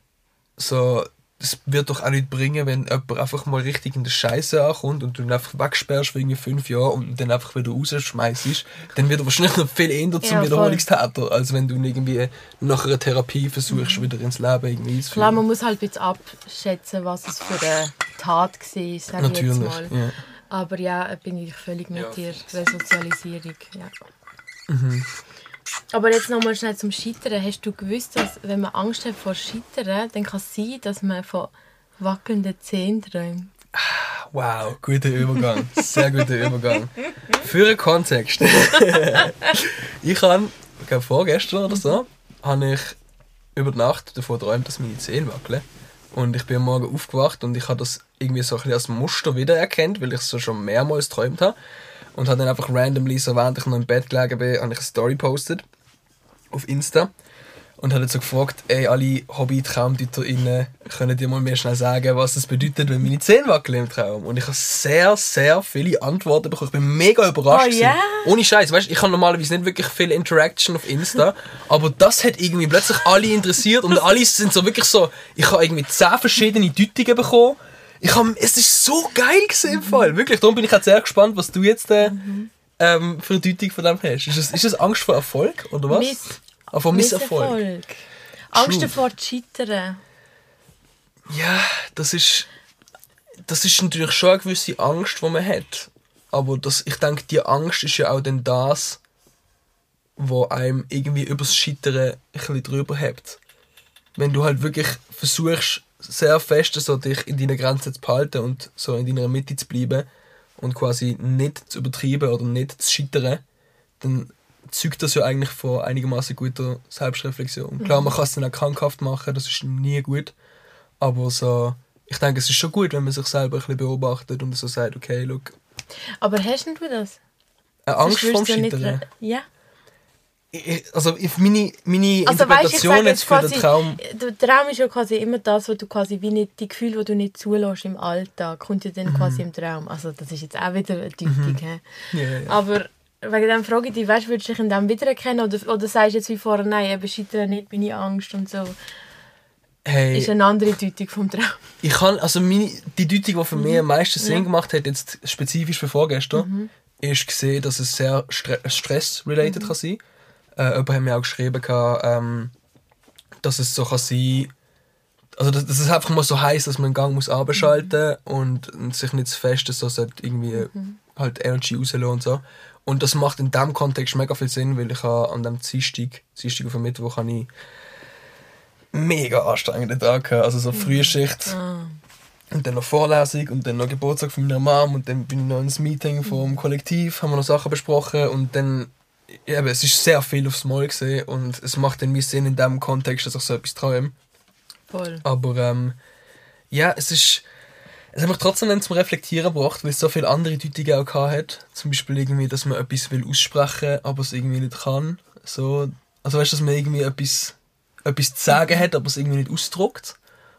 so, das wird doch auch nicht bringen, wenn jemand einfach mal richtig in der Scheiße ankommt und du ihn einfach wegsperrst für irgendwie fünf Jahre und dann einfach wieder rausschmeißt, dann wird er wahrscheinlich noch viel eher zum Ja. Wiederholungstäter, als wenn du ihn irgendwie nach einer Therapie versuchst, wieder ins Leben irgendwie Mhm. Klar, einzuführen. man muss halt ein bisschen abschätzen, was es für eine Tat war, sage ich jetzt Natürlich, mal. ja. Aber ja, bin ich völlig mit Ja, dir. Resozialisierung, ja. Mhm. Aber jetzt nochmal schnell zum Scheitern. Hast du gewusst, dass wenn man Angst hat vor Scheitern, dann kann es sein, dass man von wackelnden Zähnen träumt? Wow, guter Übergang. Sehr guter Übergang. Für einen Kontext. <laughs> ich habe, ich glaube vorgestern oder so, habe ich über die Nacht davon geträumt, dass meine Zähne wackeln. Und ich bin am Morgen aufgewacht und ich habe das irgendwie so ein bisschen als Muster wiedererkannt, weil ich es so schon mehrmals geträumt habe. Und habe dann einfach randomly, so während ich noch im Bett gelegen bin, habe ich eine Story postet auf Insta und hat so gefragt, ey, alle Hobby-TraumdeuterInnen, können dir mal mehr schnell sagen, was das bedeutet, wenn meine Zähne wackeln im Traum? Und ich habe sehr, sehr viele Antworten bekommen. Ich bin mega überrascht. Oh, yeah. Ohne Scheiß, weißt, ich habe normalerweise nicht wirklich viel Interaction auf Insta, aber das hat irgendwie plötzlich alle interessiert und alle sind so wirklich so, ich habe irgendwie zehn verschiedene Deutungen bekommen. Ich hab, es ist so geil gewesen im Fall, wirklich. Darum bin ich jetzt sehr gespannt, was du jetzt äh, ähm, für eine Deutung von dem hast. Ist das, ist das Angst vor Erfolg oder was? Miss- Ah, vor Misserfolg. Misserfolg. Angst davor zu scheitern. Ja, das ist. Das ist natürlich schon eine gewisse Angst, die man hat. Aber das, ich denke, die Angst ist ja auch dann das, wo einem irgendwie übers Scheitern ein bisschen drüber hebt. Wenn du halt wirklich versuchst, sehr fest so dich in deiner Grenze zu behalten und so in deiner Mitte zu bleiben und quasi nicht zu übertreiben oder nicht zu scheitern, dann zeugt das ja eigentlich von einigermaßen guter Selbstreflexion. Klar, man kann es dann auch krankhaft machen, das ist nie gut. Aber so, ich denke, es ist schon gut, wenn man sich selber ein bisschen beobachtet und so sagt, okay, look, Aber hast denn du das? eine Angst vorm Scheitern. Ja. Also meine, meine Also weißt, Interpretation sage jetzt für den Traum... der Traum ist ja quasi immer das, was du quasi wie nicht, die Gefühle, die du nicht zulässt im Alltag, kommt ja Mhm. dann quasi im Traum. Also das ist jetzt auch wieder eine Deutung. hä? Ja, ja. Aber wegen dem frage ich dich, weißt, würdest du dich in dem wiedererkennen oder, oder sagst du jetzt wie vorher, nein, eben scheitern nicht, meine Angst und so. Hey, Ist eine andere Deutung vom Traum. ich kann, also meine, die Deutung, die für mich am meisten Sinn gemacht hat, jetzt spezifisch für vorgestern, ist gesehen, dass es sehr stre stress-related kann sein äh, Jemand hat mir auch geschrieben, gehabt, ähm, dass es so kann sein also dass, dass es einfach mal so heißt, dass man den Gang muss abschalten und, und sich nicht zu fest so sollte irgendwie halt Energy rauslassen und so. Und das macht in diesem Kontext mega viel Sinn, weil ich habe an dem Dienstag, Dienstag auf dem Mittwoch, habe ich mega anstrengenden Tag gehabt. Also so Frühschicht und dann noch Vorlesung und dann noch Geburtstag von meiner Mom und dann bin ich noch ins Meeting vom Kollektiv, haben wir noch Sachen besprochen und dann ja, aber es ist sehr viel aufs Mal gesehen und es macht dann mehr Sinn in dem Kontext, dass ich so etwas träume. Voll. Aber ähm, ja, es ist. Es hat mich trotzdem dann zum Reflektieren gebracht, weil es so viele andere Deutungen auch hat. Zum Beispiel irgendwie, dass man etwas will aussprechen, aber es irgendwie nicht kann. So, also weißt du, dass man irgendwie etwas, etwas zu sagen hat, aber es irgendwie nicht ausdruckt.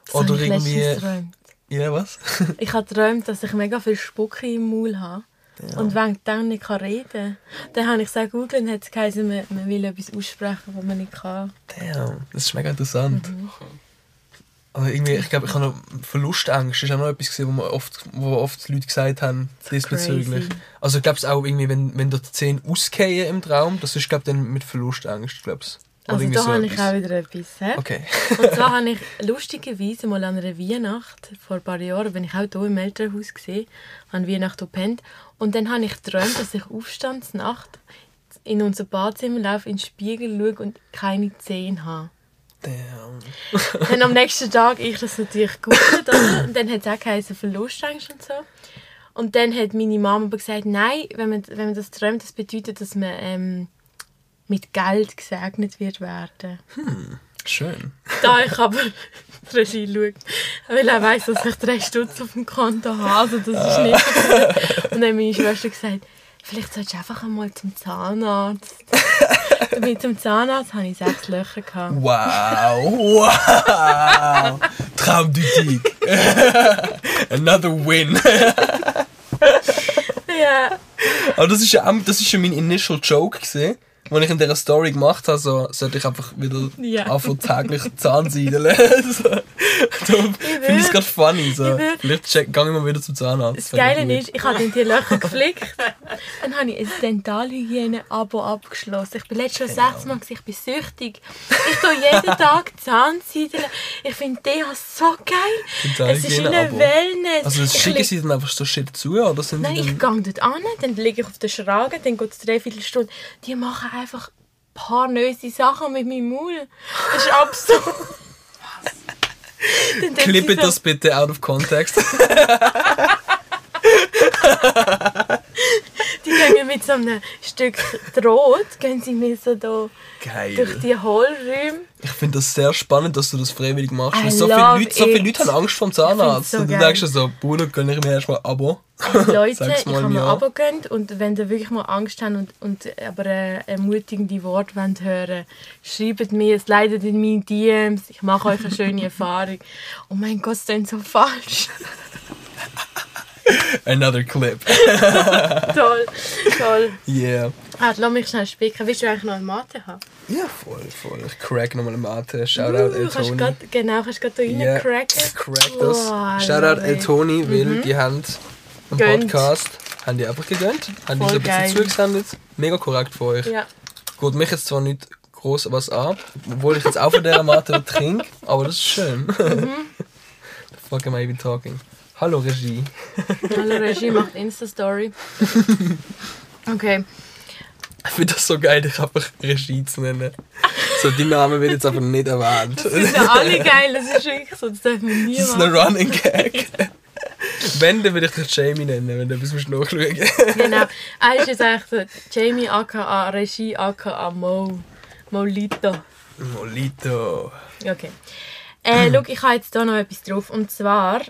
Das Oder irgendwie. geträumt. Ja, was? <laughs> Ich habe geträumt, dass ich mega viel Spucke im Maul habe. Und wegen dem nicht kann reden Dann habe ich gesagt, googeln und hat es geheißen, man, man will etwas aussprechen, was man nicht kann. Damn, das ist mega interessant. Mhm. Also irgendwie, ich glaube, ich habe noch Verlustängst. Das ist auch noch etwas, wo, man oft, wo oft Leute gesagt haben, diesbezüglich. Crazy. Also ich glaube es auch irgendwie, wenn, wenn da die Zähne ausgehen im Traum, das ist glaube dann mit Verlustängst, glaube ich. Also da habe ich auch wieder etwas. He? Okay. Und zwar habe ich lustigerweise mal an einer Weihnacht, vor ein paar Jahren, bin ich auch hier im Elternhaus gesehen, an Weihnachten gepennt. Und dann habe ich geträumt, dass ich Aufstandsnacht in unser Badzimmer laufe, in den Spiegel schaue und keine Zähne habe. Damn. dann am nächsten Tag ich das natürlich gegoogelt, oder? Und dann hat es auch geheißen Verlustangst und so. Und dann hat meine Mama aber gesagt, nein, wenn man, wenn man das träumt, das bedeutet, dass man ähm, mit Geld gesegnet wird werden. Schön. Da ich aber die Regie schaue, weil er weiss, dass ich drei Stutz auf dem Konto habe, also das ist nicht so. Und dann hat meine Schwester gesagt, vielleicht solltest du einfach einmal zum Zahnarzt. Ich zum Zahnarzt, habe ich sechs Löcher gehabt. Wow. Wow. Traumdeutung. Another win. Ja. Aber das ist ja, auch- das ist ja mein initial Joke gesehen. Als ich in dieser Story gemacht habe, so, sollte ich einfach wieder Ja. anfangen täglich <laughs> Zahnseideln. <laughs> so. Darum finde ich es gerade funny. So. Ich Vielleicht check, gehe ich mal wieder zum Zahnarzt. Das Geile ist, ich habe die Löcher <laughs> geflickt. Dann habe ich ein Dentalhygiene-Abo abgeschlossen. Ich bin letztes Jahr sechs Mal, gewesen, ich bin süchtig. Ich tue jeden <laughs> Tag Zahnseideln. Ich finde die so geil. Es ist eine. Wellness. Also das Ich schicken sie dann einfach so shit zu, oder sind Nein, ich gehe dort an, dann liege ich auf der Schraube, dann geht es dreiviertel Stunde. Die machen einfach ein paar neue Sachen mit meinem Maul. Das ist <laughs> absurd. Dann <laughs> Klippet so- das bitte out of context. <laughs> <laughs> Gehen mit so einem Stück Draht, gehen sie mir so da Geil. durch die Hohlräume. Ich finde das sehr spannend, dass du das freiwillig machst. I so viele, Leute, so viele. Leute haben Angst vor dem Zahnarzt. so und du denkst dir so, Bruder, gönn ich mir erstmal ein Abo. <laughs> Leute, Sag's ich mal habe mir Jahr. Abo gegönnt und wenn ihr wirklich mal Angst habt und, und aber äh, ermutigende Worte wollt hören schreibt mir, es leidet in meinen DMs, ich mache euch eine schöne <laughs> Erfahrung. Oh mein Gott, das ist so falsch. <laughs> <laughs> Another clip. <laughs> toll, toll. Yeah. Ah, lass mich schnell spicken. Willst du eigentlich noch eine Mate haben? Ja, voll, voll. Ich crack nochmal eine Mate. Shoutout El Uh, kannst Toni. grad, genau, kannst du gerade da Ja, reincracken. crack das. Oh, Shoutout El. Toni, weil die haben einen Gönnt. Podcast haben die einfach gegönnt. Haben die Voll so ein bisschen geil. zugesendet. Mega korrekt von euch. Ja. Geht mich jetzt zwar nicht groß was an, obwohl ich jetzt auch von dieser Mate <laughs> trinke, aber das ist schön. Mhm. The fuck am I even talking? Hallo Regie. Hallo Regie macht Insta-Story. Okay. Ich finde das so geil, dich einfach Regie zu nennen. So, die Namen wird jetzt einfach nicht erwähnt. Das sind ja alle geil, das ist wirklich so, das darf man nie Das ist ein Running Gag. Wenn, dann würde ich dich Jamie nennen, wenn du etwas musst nachschauen Genau. Er ist jetzt eigentlich so Jamie aka Regie aka Mo. Molito. Molito. Okay. Äh, schau, ich habe jetzt hier noch etwas drauf. Und zwar,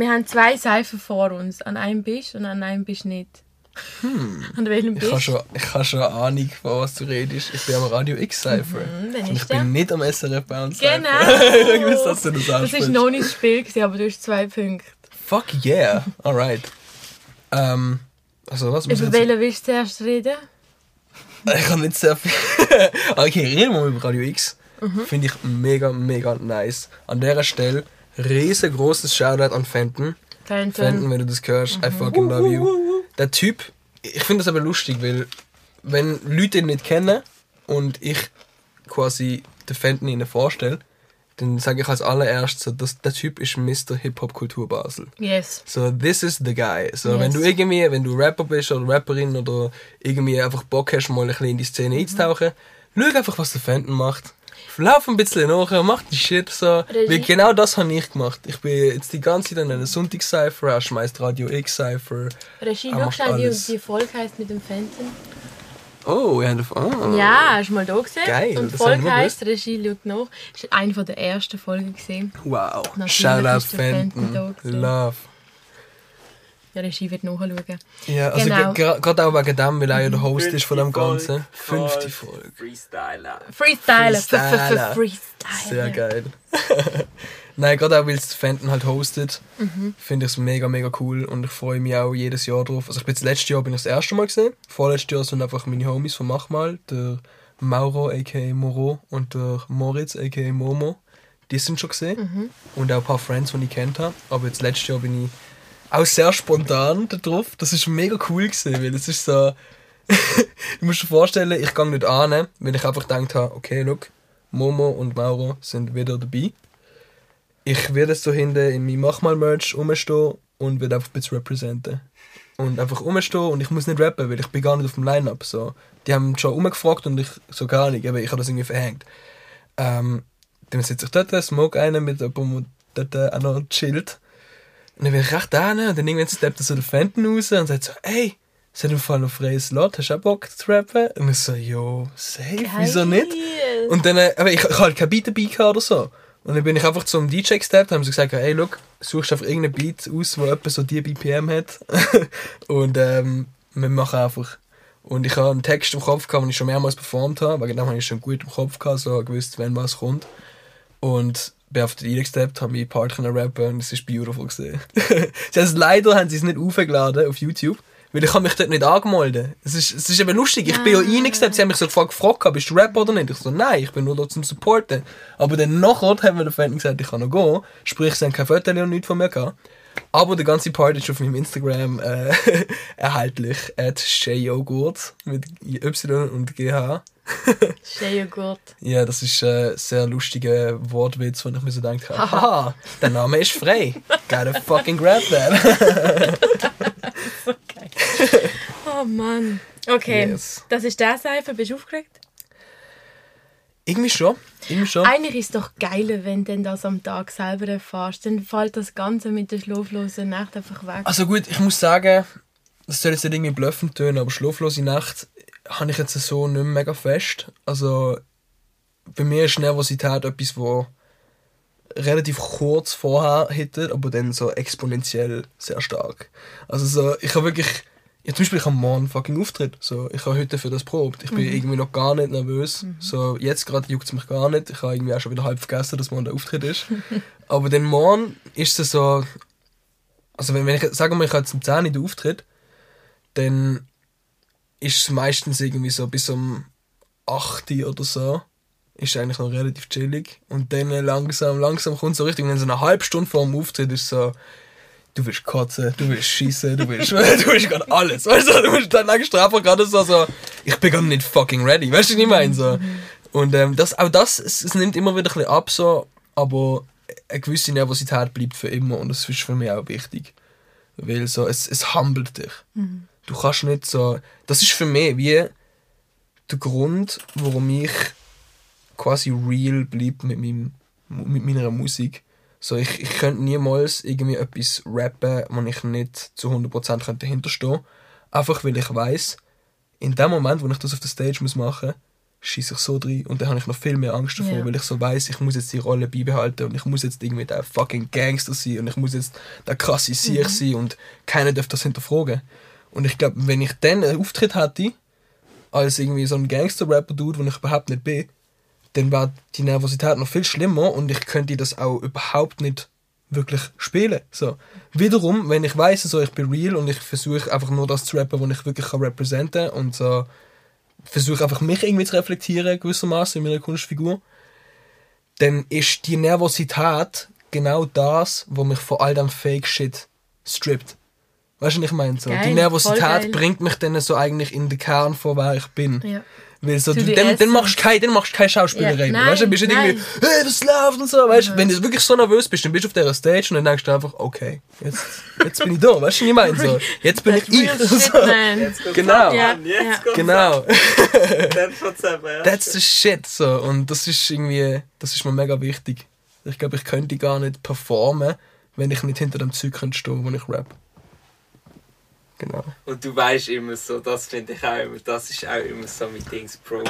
wir haben zwei Seifen vor uns. An einem bist und an einem bist nicht. <laughs> An welchem Ich habe bist schon, ich habe schon eine Ahnung, von was du redest. Ich bin am Radio X-Cypher. Hm, wen Und ich bin nicht am SRF Bounce Genau! <laughs> ich wusste, dass du das Das ansprichst. war noch nicht das Spiel, gewesen, aber du hast zwei Punkte. Fuck yeah. Alright. Ähm, also was Über welchen willst du zuerst reden? <laughs> Ich habe nicht sehr viel... okay, reden wir mal über Radio X. Mhm. Finde ich mega, mega nice. An dieser Stelle riesengroßes Shoutout an Fenton. Fenton, Fenton. wenn du das hörst, Mhm. I fucking love you. Der Typ, ich finde das aber lustig, weil wenn Leute ihn nicht kennen und ich quasi den Fenton ihnen vorstelle, dann sage ich als allererstes, so, dass der Typ ist Mr. Hip-Hop-Kultur Basel. Yes. So, this is the guy. So, Yes. wenn du irgendwie, wenn du Rapper bist oder Rapperin oder irgendwie einfach Bock hast, mal ein bisschen in die Szene einzutauchen, schau einfach, was der Fenton macht. Lauf ein bisschen nach, mach die Shit so. Weil genau das habe ich gemacht. Ich bin jetzt die ganze Zeit in einer Sonntagscypher, er schmeißt Radio X-Cypher. Regie, schau macht schnell, wie die Folge heisst mit dem Fenton. Oh, ja, oh. Ja, hast du mal da gesehen? Geil, Und die Folge heisst, Regie schaut nach. Das war eine der ersten Folgen. Gewesen. Wow. Ist der Fenton. Love. Ja, Regie wird nachschauen. Ja, also Genau. gerade auch wegen dem, weil er ja der Host ist von dem Ganzen. Fünfte Folge. Freestyler. Freestyler. Freestyler. Freestyler. Sehr geil. <laughs> Nein, gerade auch weil es Fenton halt hostet, finde ich es mega, mega cool und ich freue mich auch jedes Jahr drauf. Also ich bin das letzte Jahr bin ich das erste Mal gesehen. Vorletztes Jahr sind einfach meine Homies von Machmal, der Mauro aka Moro und der Moritz aka Momo. Die sind schon gesehen und auch ein paar Friends, die ich kennt habe. Aber jetzt letztes Jahr bin ich auch sehr spontan da drauf. Das ist mega cool gewesen, weil es ist so... <laughs> du musst dir vorstellen, ich gehe nicht an, weil ich einfach gedacht habe, okay, look, Momo und Mauro sind wieder dabei. Ich werde so hinten in meinem Machmal-Merch rumstehen und werde einfach ein bisschen representen. Und einfach rumstehen und ich muss nicht rappen, weil ich bin gar nicht auf dem Line-Up. So. Die haben schon umgefragt und ich so gar nicht, aber ich habe das irgendwie verhängt. Ähm, dann sitze ich dort, smoke einen mit jemandem, der dort auch noch chillt. Und dann bin ich recht da und dann irgendwann steppt so der Fenton raus und sagt so, ey, es hat im Fall noch freies Slot, hast du auch Bock zu rappen? Und ich so, jo, safe, wieso nicht? Geil. Und dann, äh, aber ich, ich hatte halt kein Beat dabei oder so. Und dann bin ich einfach zum DJ gesteppt und haben sie gesagt, hey, look, suchst einfach irgendeinen Beat aus, der etwa so die BPM hat. <laughs> und ähm, wir machen einfach. Und ich habe einen Text im Kopf gehabt, den ich schon mehrmals performt habe, wegen dem habe ich schon gut im Kopf gehabt, so gewusst, wenn was kommt. Und bin auf den eingesteppt, habe meinen Part können rappen und es ist beautiful gesehen. <laughs> also leider haben sie es nicht aufgeladen auf YouTube, weil ich habe mich dort nicht angemeldet. Es ist, es ist eben lustig, ich bin ja reingesteppt, sie haben mich so gefragt, gefragt, bist du Rapper oder nicht? Ich so, nein, ich bin nur da zum Supporten. Aber dann nachher haben wir den Fan gesagt, ich kann noch gehen, sprich, sie haben kein Foto und nichts von mir gehabt. Aber der ganze Part ist auf meinem Instagram äh, <laughs> erhältlich. At Shayogurt mit Y und GH. <laughs> Sehr gut. Ja, das ist ein sehr lustiger Wortwitz, wo ich mir so gedacht habe, <laughs> haha, der Name ist frei. Gotta fucking grab that. Oh Mann. Okay, Yes. das ist der Seifer. Bist du aufgeregt? Irgendwie schon. Irgendwie schon. Eigentlich ist es doch geiler, wenn du das am Tag selber erfährst. Dann fällt das Ganze mit der schlaflosen Nacht einfach weg. Also gut, ich muss sagen, das soll jetzt nicht irgendwie bluffend tönen, aber schlaflose Nacht habe ich jetzt so nicht mehr mega fest. Also bei mir ist Nervosität etwas, wo relativ kurz vorher hittet, aber dann so exponentiell sehr stark. Also so, ich habe wirklich, ja, zum Beispiel ich habe morgen fucking Auftritt. So, ich habe heute für das probt. Ich bin irgendwie noch gar nicht nervös. So, jetzt gerade juckt es mich gar nicht. Ich habe irgendwie auch schon wieder halb vergessen, dass morgen der Auftritt ist. <laughs> aber dann morgen ist es so, also wenn, wenn ich, sagen wir, ich habe jetzt um 10 Uhr den Auftritt, dann ist es meistens irgendwie so bis um 8 Uhr oder so. Ist eigentlich noch relativ chillig. Und dann langsam, langsam kommt so richtig, wenn so eine halbe Stunde vor dem Auftritt ist so, du willst kotzen, du willst schießen, du willst, <laughs> du willst gerade alles. Weißt du, du willst dann extra einfach gerade so, so, ich bin gar nicht fucking ready. Weißt du, was ich meine? So. Und ähm, das, auch das, es, es nimmt immer wieder ein bisschen ab, so, aber eine gewisse Nervosität bleibt für immer und das ist für mich auch wichtig. Weil so, es, es humbelt dich. Du kannst nicht so. Das ist für mich wie der Grund, warum ich quasi real bleibe mit, meinem, mit meiner Musik. So, ich, ich könnte niemals irgendwie etwas rappen, wo ich nicht zu 100% könnte dahinter stehen Einfach weil ich weiß in dem Moment, wo ich das auf der Stage muss machen muss, schieße ich so drin und dann habe ich noch viel mehr Angst davor, Ja. weil ich so weiß, ich muss jetzt die Rolle beibehalten und ich muss jetzt irgendwie der fucking Gangster sein und ich muss jetzt der krasse Sieg sein und keiner darf das hinterfragen. Und ich glaube, wenn ich dann einen Auftritt hätte, als irgendwie so ein Gangster-Rapper-Dude, wo ich überhaupt nicht bin, dann wäre die Nervosität noch viel schlimmer und ich könnte das auch überhaupt nicht wirklich spielen. So. Wiederum, wenn ich weiß, so, ich bin real und ich versuche einfach nur das zu rappen, was ich wirklich kann representen und so versuche einfach mich irgendwie zu reflektieren, gewissermaßen in meiner Kunstfigur, dann ist die Nervosität genau das, was mich von all dem Fake-Shit strippt. Weißt du, was ich meine? So, Geil, die Nervosität bringt mich dann so eigentlich in den Kern von wer ich bin. Ja. Weil so, du, dann, dann machst du keine, dann machst du keine Schauspielerei Ja. Weißt du, dann bist du irgendwie, hey, was läuft und so. Weißt du, wenn du wirklich so nervös bist, dann bist du auf dieser Stage und dann denkst du einfach, okay, jetzt, jetzt bin ich da. Weißt du, was ich meine? So, <laughs> jetzt bin ich ich. <laughs> So. Genau. Ja, ja. Genau. <laughs> That's the shit. So. Und das ist irgendwie, das ist mir mega wichtig. Ich glaube, ich könnte gar nicht performen, wenn ich nicht hinter dem Zeug könnte stehen, wo ich rap. Genau. Und du weißt immer so, das finde ich auch immer, das ist auch immer so mit Dings Pro.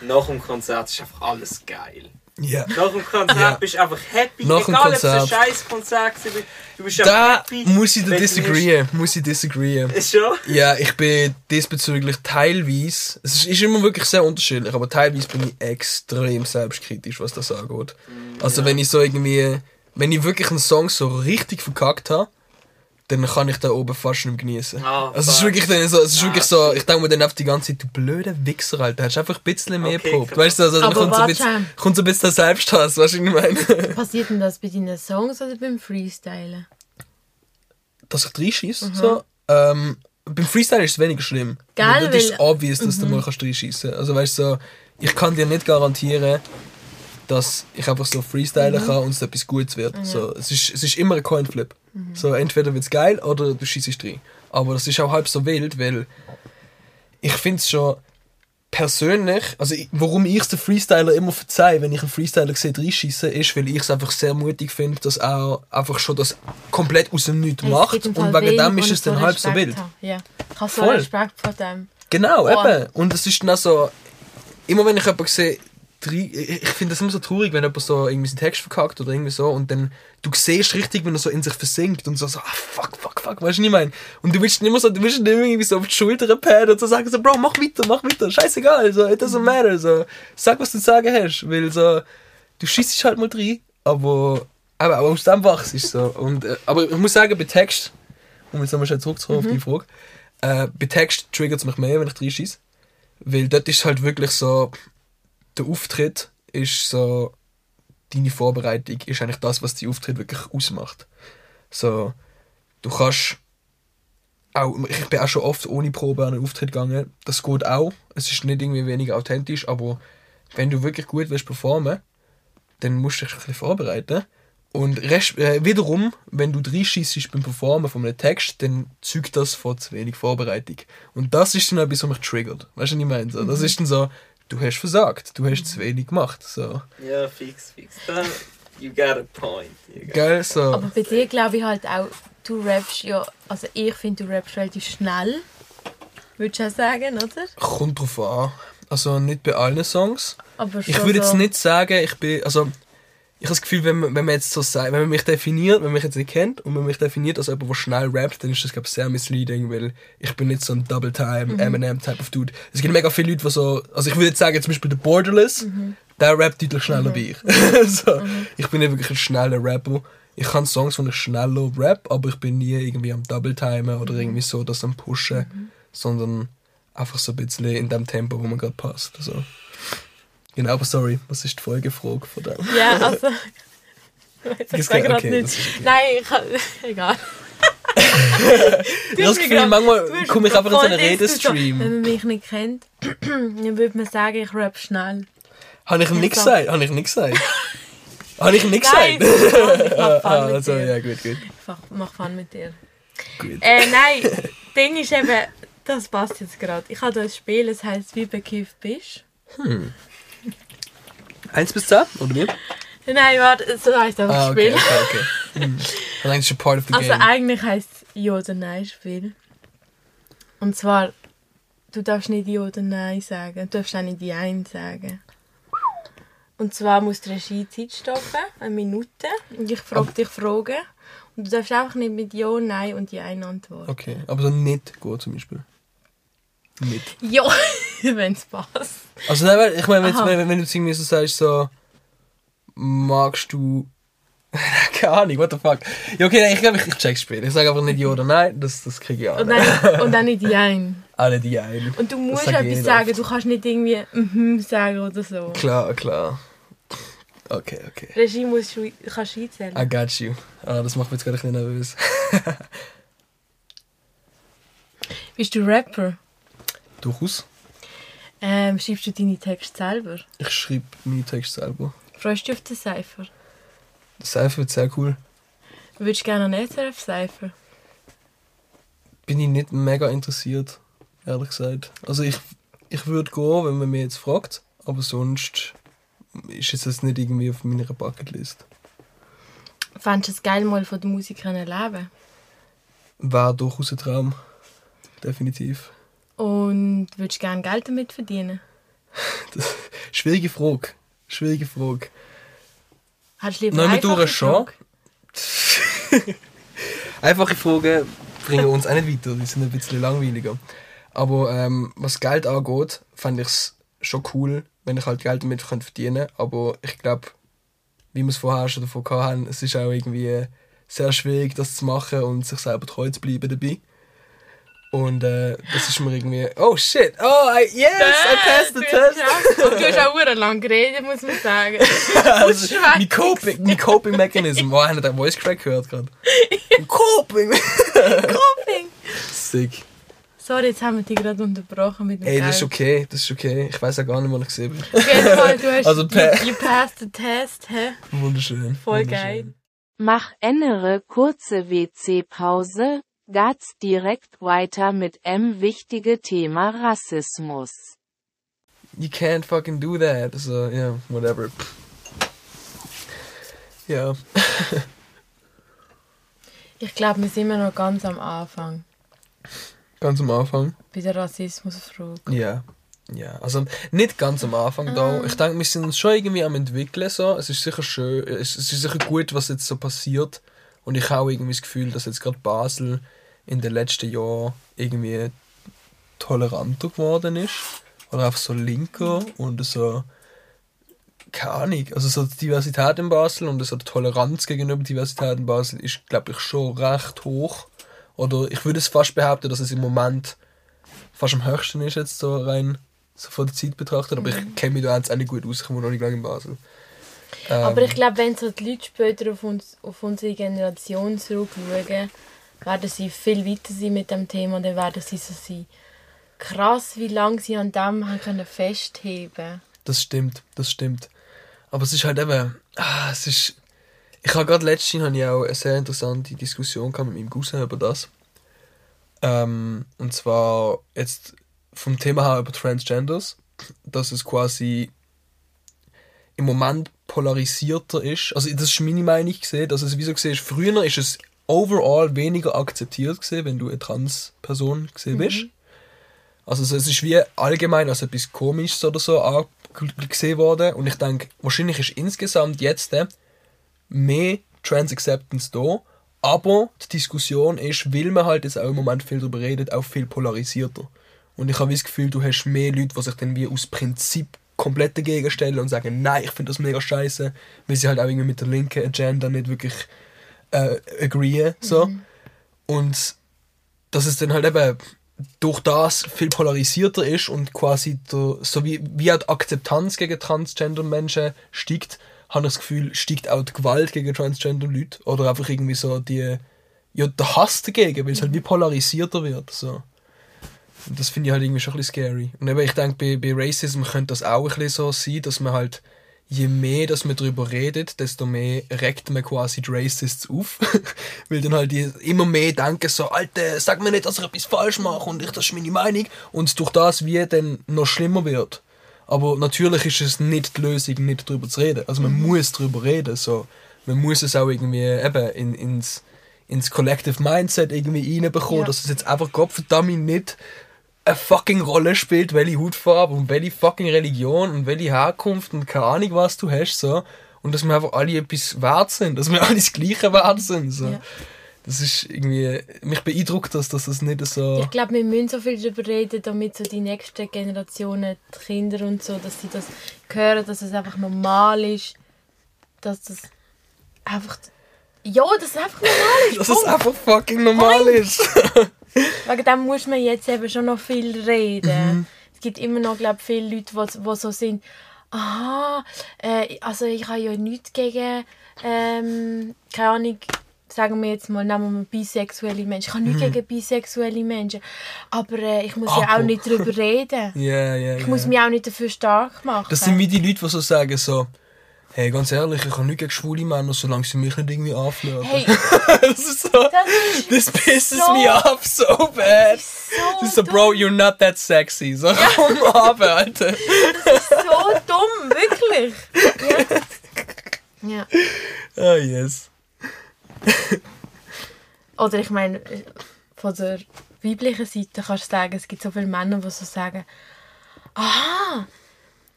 Nach dem Konzert ist einfach alles geil. Ja. Nach dem Konzert Ja. bist du einfach happy, Nach egal ob es ein scheiß Konzert war. Du bist Da happy. muss ich da disagreeen. Muss ich disagreeen. Ist schon? Ja, ich bin diesbezüglich teilweise, es ist, ist immer wirklich sehr unterschiedlich, aber teilweise bin ich extrem selbstkritisch, was das angeht. Also wenn ich so irgendwie, wenn ich wirklich einen Song so richtig verkackt habe, dann kann ich da oben fast nicht genießen. Ah, also es ist wirklich dann so, es ist Ah, wirklich so, ich denke mir dann einfach die ganze Zeit, du blöder Wichser, Alter, hättest einfach ein bisschen mehr Okay, probt. Weißt du, also dann kommt so, ein bisschen, kommt so ein bisschen der Selbsthass, weißt du, was ich meine? <laughs> Passiert denn das bei deinen Songs oder beim Freestylen? dass ich reinschieße. So. Ähm, beim Freestyle ist es weniger schlimm. Gell, Weil Das ist obvious, dass du mal kannst reinschießen kannst. Also weißt du, so, ich kann dir nicht garantieren, dass ich einfach so freestylen kann und es etwas Gutes wird. So, es, ist, es ist immer ein Coinflip. So, entweder wird es geil oder du schießt rein. Aber das ist auch halb so wild, weil ich finde es schon persönlich, also warum ich es den Freestyler immer verzeihe, wenn ich einen Freestyler sehe, reinschießen, ist, weil ich es einfach sehr mutig finde, dass er einfach schon das komplett aus dem Nichts Es macht und wegen dem ist es dann halb so wild. habe. Ja. Ich habe so Voll. Respekt vor dem. Genau, Oh. eben. Und es ist dann auch so, immer wenn ich jemanden sehe, ich finde das immer so traurig, wenn jemand so irgendwie seinen Text verkackt oder irgendwie so und dann du siehst richtig, wenn er so in sich versinkt und so, so ah, fuck, fuck, fuck, weißt du, was ich meine? Und du willst ihn immer so, du willst immer irgendwie so auf die Schulter padden und so sagen so, Bro, mach weiter, mach weiter, scheißegal, so, it doesn't matter, so, sag, was du zu sagen hast, weil so, du schießt halt mal rein, aber, aber, aber aus dem wachst du so. Und, äh, aber ich muss sagen, bei Text, um jetzt nochmal schnell zurückzukommen auf die Frage, äh, bei Text triggert es mich mehr, wenn ich reinschieße. Weil dort ist halt wirklich so, der Auftritt ist so, deine Vorbereitung ist eigentlich das, was die Auftritt wirklich ausmacht. So, du kannst auch, ich bin auch schon oft ohne Probe an einen Auftritt gegangen. Das geht auch. Es ist nicht irgendwie weniger authentisch, aber wenn du wirklich gut willst performen, dann musst du dich ein bisschen vorbereiten. Und rest, äh, wiederum, wenn du reinschießt beim Performen von einem Text, dann zeugt das von zu wenig Vorbereitung. Und das ist dann etwas, was mich triggert. Weißt du, was ich meine? So, Das ist dann so, du hast versagt, du hast zu wenig gemacht. So. Ja, fix, fix. Da, you got a point. You got Gell, so. Aber bei dir glaube ich halt auch, du rappst ja, also ich finde, du rappst relativ schnell. Würdest du auch sagen, oder? Kommt drauf an. Also nicht bei allen Songs. Aber Ich schon würde jetzt so- nicht sagen, ich bin. Also, ich habe das Gefühl, wenn man, wenn man jetzt so sagt, wenn man mich definiert, wenn man mich jetzt nicht kennt und wenn man mich definiert als jemand, der schnell rappt, dann ist das, glaube ich, sehr misleading, weil ich bin nicht so ein Double-Time, Eminem-Type of Dude. Es gibt mega viele Leute, die so. Also, ich würde jetzt sagen, zum Beispiel der Borderless, der rappt deutlich schneller wie ich. <laughs> so, Ich bin nicht wirklich ein schneller Rapper. Ich kann Songs, wo ich schneller rap, aber ich bin nie irgendwie am Double-Timen oder irgendwie so das am Pushen, sondern einfach so ein bisschen in dem Tempo, wo man gerade passt. Also. Genau, aber sorry, was ist die Folgefrage von dem? Ja, <laughs> also. Ich Das geht- grad okay, nicht. das. Nein, ich kann. <laughs> Egal. <laughs> Das Gefühl, manchmal komme ich einfach in so einen Redestream. Wenn man mich nicht kennt, <clears throat> dann würde man sagen, ich rap schnell. Habe ich nichts so. gesagt? Habe ich nichts gesagt? Habe ich nichts Nein, gesagt? Fun Ah, mit also, dir. ja, gut, gut. Ich mach- mach Fun mit dir. gut. Äh, nein, Ding ist eben, das passt jetzt gerade. Ich habe da ein Spiel, es heisst «Wie bekifft bist Eins bis zehn, oder wie? Nein, warte, so heisst einfach Ah, das okay, Spiel. okay, okay. Hm. Und eigentlich ist ein part of the Also game. eigentlich heisst es Ja oder Nein Spiel. Und zwar, du darfst nicht Ja oder Nein sagen, du darfst auch nicht Jein sagen. Und zwar muss die Regie Zeit stoppen, eine Minute, und ich frage dich Fragen. Und du darfst einfach nicht mit Ja, Nein und Jein antworten. Okay, aber so nicht gut zum Beispiel. Nicht. Ja, <laughs> wenn es passt. Also nein, ich meine, wenn, wenn, wenn du jetzt irgendwie so sagst, so magst du. <laughs> Keine Ahnung, what the fuck. Ja, okay, nein, ich glaube, ich, ich check's Spiel. Ich sage einfach nicht ja oder nein, das, das kriege ich auch nicht. <laughs> und dann nicht Jein. Alle die ein. Und du musst sag etwas nicht sagen, oft. du kannst nicht irgendwie mhm sagen oder so. Klar, klar. Okay, okay. Regie musst du, kannst du einzählen. I got you. Ah, das macht mich jetzt gerade ein bisschen nervös. Bist du Rapper? Durchaus. Ähm, schreibst du deine Texte selber? Ich schreibe meine Texte selber. Freust du dich auf den Cypher? Das Cypher wird sehr cool. Würdest du gerne einen SRF Cypher? Bin ich nicht mega interessiert, ehrlich gesagt. Also ich, ich würde gehen, wenn man mich jetzt fragt, aber sonst ist es jetzt nicht irgendwie auf meiner Bucketlist. Fändest du es geil, mal von der Musik können leben? Wäre durchaus ein Traum. Definitiv. Und würdest du gerne Geld damit verdienen? Das, schwierige Frage. Schwierige Frage. Hättest du lieber Nein, wir einfache schon. <laughs> Einfache Fragen bringen uns auch nicht weiter, die sind ein bisschen langweiliger. Aber ähm, was Geld angeht, fand ich es schon cool, wenn ich halt Geld damit könnte verdienen Aber ich glaube, wie wir es vorher schon davon hatten, es ist auch irgendwie sehr schwierig, das zu machen und sich selber treu zu bleiben dabei. Und äh, das ist mir irgendwie. Oh shit! Oh, I, yes! I passed the Du test! hast auch- Und du hast auch verdammt lang geredet, muss man sagen. <laughs> Also, mein Coping, mein Coping Mechanism. Oh, habt ihr den Voice Crack gehört gerade? <laughs> Coping! <laughs> Coping! Sick. Sorry, jetzt haben wir dich gerade unterbrochen mit dem Ey, das ist okay, das ist okay. Ich weiß auch gar nicht, wo ich gesehen bin. Auf jeden Fall, du hast Also, you, you passed the test, hä? Wunderschön. Voll wunderschön. geil. Mach innere kurze WC-Pause, geht's direkt weiter mit M wichtige Thema Rassismus. You can't fucking do that. So, yeah, whatever. Ja. <laughs> Ich glaube, wir sind immer noch ganz am Anfang Ganz am Anfang. bei der Rassismusfrage. Ja. Ja, also nicht ganz am Anfang da. Ich denke, wir sind uns schon irgendwie am entwickeln. So. Es ist sicher schön, es, es ist sicher gut, was jetzt so passiert. Und ich habe irgendwie das Gefühl, dass jetzt gerade Basel in den letzten Jahren irgendwie toleranter geworden ist. Oder einfach so linker und so. Keine Ahnung. Also so die Diversität in Basel und so die Toleranz gegenüber der Diversität in Basel ist, glaube ich, schon recht hoch. Oder ich würde es fast behaupten, dass es im Moment fast am höchsten ist jetzt so rein so von der Zeit betrachtet, aber ich kenne mich da jetzt auch nicht gut aus, ich komme noch nicht lange in Basel. Ähm, Aber ich glaube, wenn so die Leute später auf, uns, auf unsere Generation zurückschauen, werden sie viel weiter sein mit dem Thema und dann werden sie so sein. Krass, wie lange sie an dem haben können festheben Das stimmt, das stimmt. Aber es ist halt eben, ah, es ist, ich habe gerade letztens habe ich auch eine sehr interessante Diskussion gehabt mit meinem Cousin über das. Ähm, und zwar jetzt vom Thema her über Transgenders. dass es quasi im Moment polarisierter ist. Also das ist meine Meinung gesehen, dass es wie so gesehen ist, früher ist es overall weniger akzeptiert gesehen, wenn du eine Transperson gesehen bist. Also so, es ist wie allgemein als etwas Komisches oder so gesehen worden und ich denke, wahrscheinlich ist insgesamt jetzt äh, mehr Trans Acceptance da, aber die Diskussion ist, weil man halt jetzt auch im Moment viel darüber redet, auch viel polarisierter. Und ich habe das Gefühl, du hast mehr Leute, die sich dann wie aus Prinzip komplett dagegen stellen und sagen, nein, ich finde das mega scheiße, weil sie halt auch irgendwie mit der linken Agenda nicht wirklich äh, agreeen. So. Und dass es dann halt eben durch das viel polarisierter ist und quasi der, so wie, wie auch die Akzeptanz gegen Transgender-Menschen steigt, habe ich das Gefühl, steigt auch die Gewalt gegen Transgender-Leute oder einfach irgendwie so die, ja, der Hass dagegen, weil es halt wie polarisierter wird. So. Das finde ich halt irgendwie schon ein bisschen scary. Und eben, ich denke, bei, bei Racism könnte das auch ein bisschen so sein, dass man halt, je mehr dass man darüber redet, desto mehr regt man quasi die Racists auf. <laughs> Weil dann halt die immer mehr denken so, Alter, sag mir nicht, dass ich etwas falsch mache und ich, das ist meine Meinung. Und durch das wie dann noch schlimmer wird. Aber natürlich ist es nicht die Lösung, nicht darüber zu reden. Also man muss darüber reden. So. Man muss es auch irgendwie eben in, ins, ins Collective Mindset irgendwie reinbekommen, Ja. dass es jetzt einfach Gottverdammt nicht eine fucking Rolle spielt, welche Hautfarbe und welche fucking Religion und welche Herkunft und keine Ahnung was du hast, so. Und dass wir einfach alle etwas wert sind, dass wir <laughs> alle das Gleiche wert sind, so. Ja. Das ist irgendwie, mich beeindruckt das, dass das nicht so... Ich glaube, wir müssen so viel darüber reden, damit so die nächsten Generationen, die Kinder und so, dass sie das hören, dass es einfach normal ist, dass das einfach... Ja, dass es einfach normal ist. <laughs> dass es einfach fucking normal ist. <laughs> Wegen dem muss man jetzt eben schon noch viel reden. Mhm. Es gibt immer noch, glaube ich, viele Leute, die so sind, aha, äh, also ich habe ja nichts gegen, ähm, keine Ahnung, sagen wir jetzt mal, nehmen wir bisexuelle Menschen. Ich habe nichts gegen bisexuelle Menschen, aber äh, ich muss ja Mhm. Aber. auch nicht darüber reden. <laughs> Ja, ja, Ich ja. muss mich auch nicht dafür stark machen. Das sind wie die Leute, die so sagen so, hey, ganz ehrlich, ich habe nichts gegen schwule Männer, solange sie mich nicht irgendwie anflirten. Hey, <laughs> das ist so... das ist Das pisses so- me off so bad. so Das ist so, Bro, you're not that sexy. So, <laughs> komm ab, Alter. so dumm, wirklich. Ja. ja. Ah, yes. Oder ich meine, von der weiblichen Seite kannst du sagen, es gibt so viele Männer, die so sagen, aha,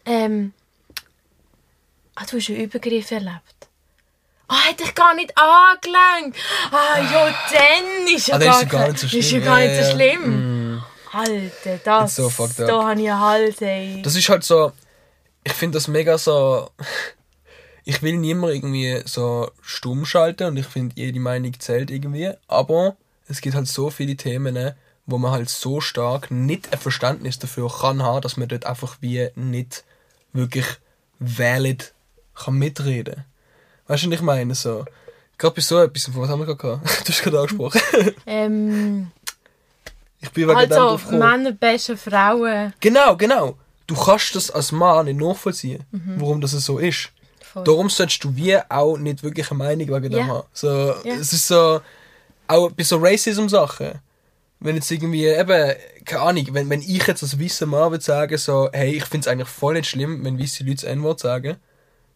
ähm, ah, du hast einen Übergriff erlebt. Ah, hätte ich gar nicht angelenkt. Ah, ja, dann ist ja, Ah, gar, ist ja gar nicht so kein- ist ja schlimm. gar nicht so schlimm. Alter, das, so da habe ich einen Hals, ey. Das ist halt so, ich finde das mega so, <laughs> ich will niemand irgendwie so stumm schalten und ich finde, jede Meinung zählt irgendwie, aber es gibt halt so viele Themen, ne, wo man halt so stark nicht ein Verständnis dafür kann haben, dass man dort einfach wie nicht wirklich valid kann mitreden. Weißt du, was ich meine? So, gerade bei so etwas, was haben wir gerade gehabt? <laughs> Du hast gerade angesprochen. Ähm, Ich bin wegen dem also, gekommen. Männer besten Frauen. Genau, genau. Du kannst das als Mann nicht nachvollziehen, warum das so ist. Voll. Darum solltest du wie auch nicht wirklich eine Meinung wegen dem Ja. haben. So, Ja. Es ist so, auch bei so Racism-Sachen, wenn jetzt irgendwie, eben, keine Ahnung, wenn, wenn ich jetzt als weißer Mann würde sagen, so, hey, ich finde es eigentlich voll nicht schlimm, wenn weiße Leute das N-Wort sagen,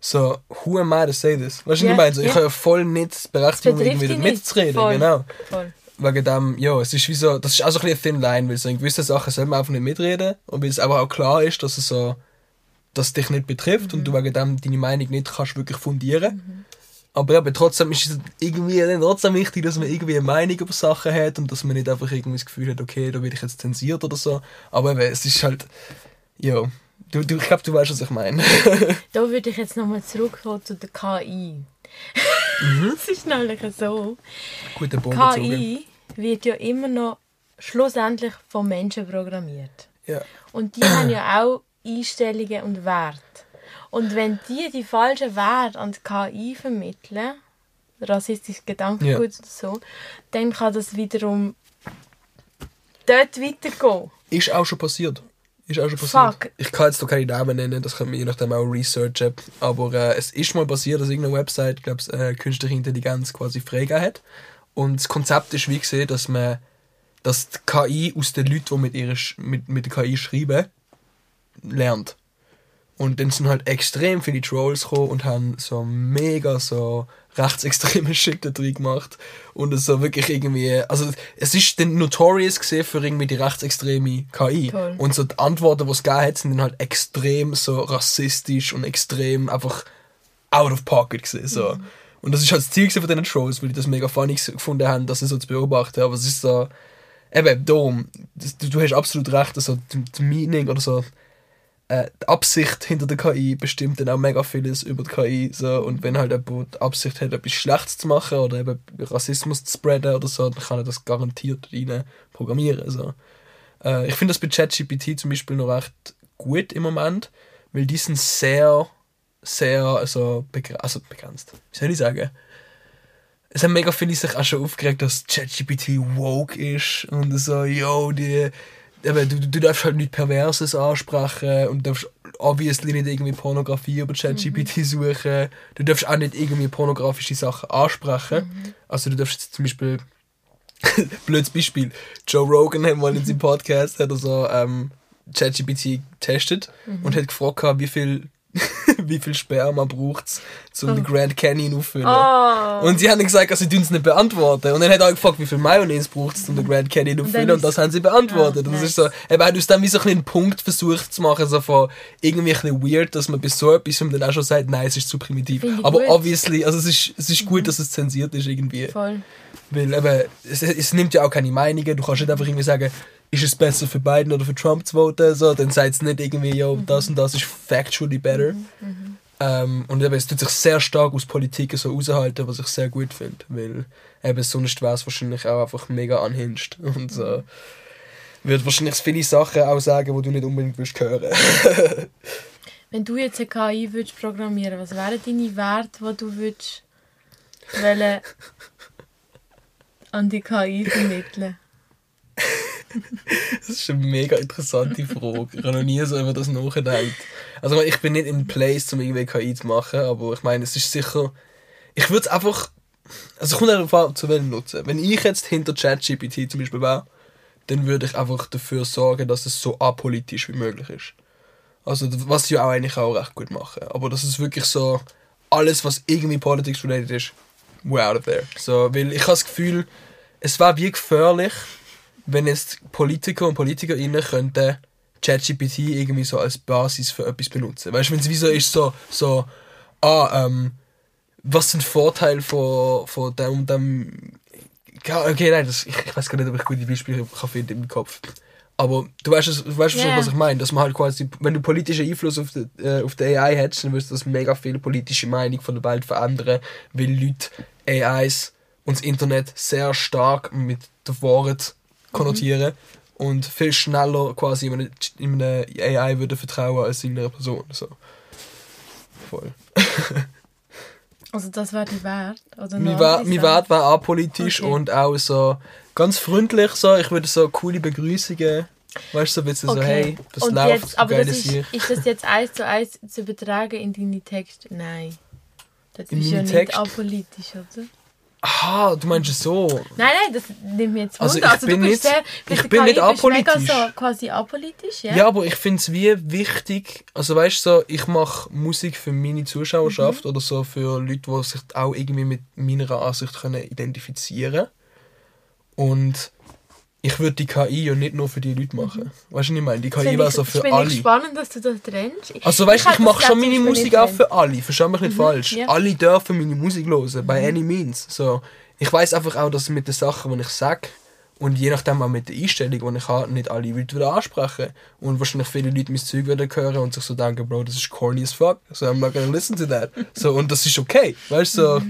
so, who am I to say this? Weißt du, Ja, ich meine? So, Ich ja. habe ja voll nicht Berechtigung, irgendwie damit mitzureden. Voll. Genau Voll. wegen dem, ja, es ist wie so, das ist auch so ein bisschen eine thin line, weil so in gewissen Sachen soll man einfach nicht mitreden und weil es aber auch klar ist, dass es so, dass es dich nicht betrifft und du wegen dem deine Meinung nicht kannst wirklich fundieren. Aber eben, trotzdem ist es irgendwie trotzdem wichtig, dass man irgendwie eine Meinung über Sachen hat und dass man nicht einfach irgendwie das Gefühl hat, okay, da werde ich jetzt zensiert oder so. Aber eben, es ist halt, ja, du, du, ich glaube, du weißt, was ich meine. <laughs> Da würde ich jetzt nochmal zurückkommen zu der KI. Mhm. <laughs> Es ist nämlich so, Guter. KI wird ja immer noch schlussendlich von Menschen programmiert. Ja. Und die haben ja auch Einstellungen und Werte. Und wenn die die falschen Werte an die KI vermitteln, rassistisches Gedankengut oder so, dann kann das wiederum dort weitergehen. Ist auch schon passiert. Ist auch schon passiert. Fuck. Ich kann jetzt noch keine Namen nennen, das können wir je nachdem auch researchen. Aber äh, es ist mal passiert, dass irgendeine Website, ich glaube, äh, künstliche Intelligenz quasi freigegeben hat. Und das Konzept ist wie gesehen, dass man dass die KI aus den Leuten, die mit, ihrer, mit, mit der KI schreiben, lernt. Und dann sind halt extrem viele Trolls gekommen und haben so mega so rechtsextreme <laughs> Shit da drin gemacht. Und es so wirklich irgendwie, also es ist dann notorious gesehen für irgendwie die rechtsextreme KI. Toll. Und so die Antworten, die es gegeben hat, sind dann halt extrem so rassistisch und extrem einfach out of pocket gesehen. So. Und das ist halt das Ziel von diesen Trolls, weil die das mega funny gefunden haben, das so zu beobachten. Aber es ist so, eben, darum, du, du hast absolut recht, also die, die Meaning oder so, äh, die Absicht hinter der KI bestimmt dann auch mega vieles über die KI. So. Und wenn halt jemand die Absicht hat, etwas Schlechtes zu machen oder eben Rassismus zu spreaden oder so, dann kann er das garantiert rein programmieren. So. Äh, ich finde das bei ChatGPT zum Beispiel noch recht gut im Moment, weil die sind sehr, sehr also, begre also begrenzt. Wie soll ich sagen? Es haben mega viele sich auch schon aufgeregt, dass ChatGPT woke ist und so, yo, die, eben, du, du darfst halt nichts Perverses ansprechen und darfst obviously nicht irgendwie Pornografie über ChatGPT suchen. Du darfst auch nicht irgendwie pornografische Sachen ansprechen. Also du darfst zum Beispiel <laughs> blödes Beispiel. Joe Rogan hat mal in seinem Podcast hat er so ähm, ChatGPT getestet und hat gefragt, wie viel, <laughs> wie viel Sperma braucht es, um den Grand Canyon auffüllen. Oh. Und sie haben gesagt, also, sie tun es nicht beantworten. Und dann hat er auch gefragt, wie viel Mayonnaise braucht es, um den Grand Canyon auffüllen. dann Und das haben sie beantwortet. Ja, und das nice. ist so, eben, hat uns dann wie so ein einen Punkt versucht zu machen, so von irgendwie ein bisschen weird, dass man bis so etwas dann auch schon sagt, nein, es ist zu primitiv. Aber gut. obviously, also es ist, es ist gut, dass es zensiert ist irgendwie. Voll. Weil eben, es, es nimmt ja auch keine Meinungen. Du kannst nicht einfach irgendwie sagen, ist es besser für Biden oder für Trump zu voten? So, dann sagt es nicht irgendwie, yo, das und das ist factually better. Ähm, und eben, es tut sich sehr stark aus Politik so raushalten, was ich sehr gut finde. Weil eben sonst wäre es wahrscheinlich auch einfach mega unhinged. <laughs> Und so. Wird wahrscheinlich viele Sachen auch sagen, die du nicht unbedingt willst hören. <laughs> Wenn du jetzt eine KI würdest programmieren, was wären deine Werte, die du würdest an die KI vermitteln? Das ist eine mega interessante Frage. Ich habe noch nie so über das nachgedacht. Also ich bin nicht in Place, um irgendwie KI zu machen, aber ich meine, es ist sicher... Ich würde es einfach... Also es kommt an, zu welchem Nutzen. Wenn ich jetzt hinter ChatGPT zum Beispiel wäre, dann würde ich einfach dafür sorgen, dass es so apolitisch wie möglich ist. Also was sie ja auch eigentlich auch recht gut machen. Aber das ist wirklich so... Alles, was irgendwie politics related ist, we're out of there. So, weil ich habe das Gefühl, es wäre wie gefährlich, wenn jetzt Politiker und Politikerinnen könnten ChatGPT irgendwie so als Basis für etwas benutzen. Weißt du, wenn es wie so ist, so, so, ah, ähm, was sind Vorteile von, von dem und dem. Okay, nein, das, ich, ich weiß gar nicht, ob ich gute Beispiele kann finden im Kopf. Aber du weißt, es- du weißt schon, Ja. was ich meine. Dass man halt quasi, wenn du politischen Einfluss auf die, äh, auf die AI hättest, dann würdest du das mega viel politische Meinung von der Welt verändern, weil Leute AIs und das Internet sehr stark mit der Wahrheit konnotieren und viel schneller quasi in eine, in eine AI würde vertrauen als in einer Person. So. Voll. <laughs> Also das wäre die Wert? Oder Mein Wert, mein? Wert war apolitisch Okay. und auch so ganz freundlich. So. Ich würde so coole Begrüßungen, weißt du, so ein bisschen so, Okay. hey, was Und läuft, jetzt, aber das ist, hier. ist das jetzt eins zu eins zu übertragen in deine Texte? Nein. Das In ist ja meine nicht apolitisch, oder? Aha, du meinst es so. Nein, nein, das nimmt mir jetzt Also Wunder. ich Also, bin nicht- sehr, ich bin nicht bist mega apolitisch. so quasi apolitisch, ja? Ja, aber ich finde es wie wichtig, also weißt du, so, ich mache Musik für meine Zuschauerschaft Mhm. oder so für Leute, die sich auch irgendwie mit meiner Ansicht können identifizieren Und ich würde die KI ja nicht nur für die Leute machen. Weißt du, was ich meine? Die KI wäre ich- so für finde ich alle. spannend, dass du das trennst. Also weißt du, ich hätte mache schon meine Musik auch für alle. Versteh mich nicht falsch. ja. Alle dürfen meine Musik hören, by any means. So, ich weiß einfach auch, dass mit den Sachen, die ich sage, und je nachdem auch mit der Einstellung, die ich habe, nicht alle Leute wieder ansprechen. Und wahrscheinlich viele Leute mein Zeug wieder hören und sich so denken, Bro, das ist corny as fuck. So, I'm not gonna listen to that. <laughs> So, und das ist okay. Weißt du, so,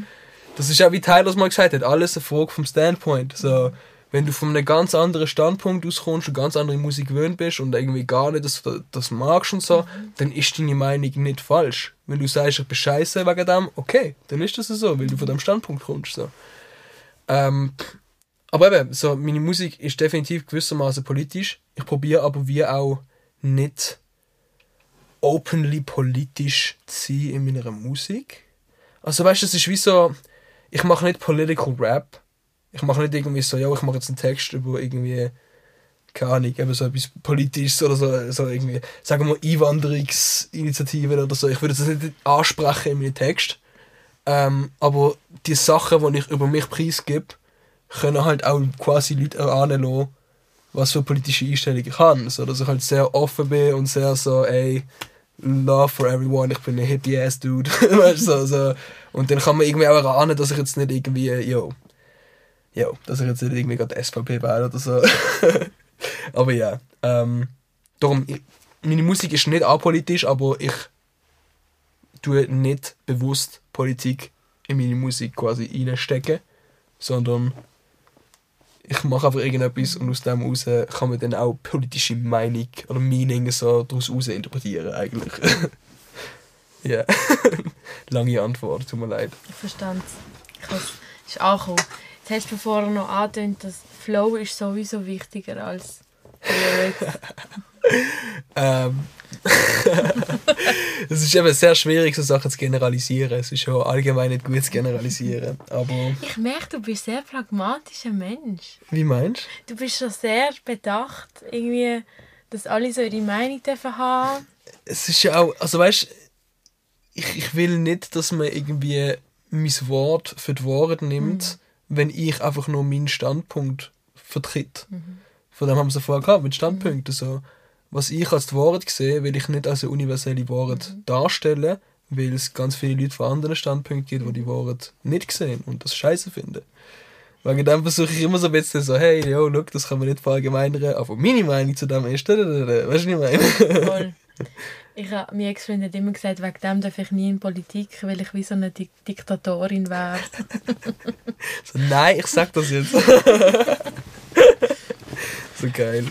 das ist auch wie Tyler mal gesagt hat, alles eine Frage vom Standpoint. So, wenn du von einem ganz anderen Standpunkt auskommst und ganz andere Musik gewöhnt bist und irgendwie gar nicht das, das magst und so, dann ist deine Meinung nicht falsch. Wenn du sagst, ich bin scheiße wegen dem, okay, dann ist das so, weil du von dem Standpunkt kommst. So. Ähm, aber eben, so, meine Musik ist definitiv gewissermaßen politisch. Ich probiere aber wie auch nicht openly politisch zu sein in meiner Musik. Also weißt du, es ist wie so, ich mache nicht Political Rap. Ich mache nicht irgendwie so, ja, ich mache jetzt einen Text über irgendwie keine Ahnung, eben so etwas Politisches oder so, so irgendwie, sagen wir Einwanderungsinitiativen oder so. Ich würde das nicht ansprechen in meinem Text. Ähm, aber die Sachen, die ich über mich preisgebe, können halt auch quasi Leute erahnen lassen, was für politische Einstellung ich habe. So, dass ich halt sehr offen bin und sehr so, ey, love for everyone, ich bin ein hippie-ass-Dude. <laughs> weißt du, so, so. Und dann kann man irgendwie auch erahnen, dass ich jetzt nicht irgendwie, yo, yo, dass ich jetzt nicht irgendwie gerade SVP wähle oder so. <laughs> aber ja, ähm, darum, ich, meine Musik ist nicht apolitisch, aber ich tue nicht bewusst Politik in meine Musik quasi reinstecken, sondern ich mache einfach irgendetwas und aus dem heraus kann man dann auch politische Meinung oder Meaning so daraus heraus interpretieren eigentlich. <laughs> Ja. <laughs> Lange Antwort, tut mir leid. Ich verstand es. Ist angekommen. Jetzt hast du vorher noch angedeutet, dass Flow ist sowieso wichtiger als Lyrics. <laughs> Ähm, <laughs> es ist eben sehr schwierig, so Sachen zu generalisieren. Es ist schon allgemein nicht gut zu generalisieren. Aber Ich merke, du bist ein sehr pragmatischer Mensch. wie meinst Du bist schon sehr bedacht, irgendwie, dass alle so ihre Meinung dürfen haben. du? Es ist ja auch, also weißt ich, ich will nicht, dass man irgendwie mein Wort für die Wahrheit nimmt, wenn ich einfach nur meinen Standpunkt vertritt. Von dem haben wir es vorher gehabt, mit Standpunkten. So, was ich als die Wahrheit sehe, will ich nicht als eine universelle Wahrheit darstellen, weil es ganz viele Leute von anderen Standpunkten gibt, die die Wahrheit nicht sehen und das scheiße finden. Wegen dem versuche ich immer so ein bisschen so, hey, yo, look, das kann man nicht verallgemeinern, aber meine Meinung zu dem ist, weißt du, was ich meine? Voll. <laughs> Ich habe, mein Ex-Freund hat immer gesagt, wegen dem darf ich nie in Politik, weil ich wie so eine Dik Diktatorin wäre. <laughs> So, nein, ich sag das jetzt. <laughs> so geil.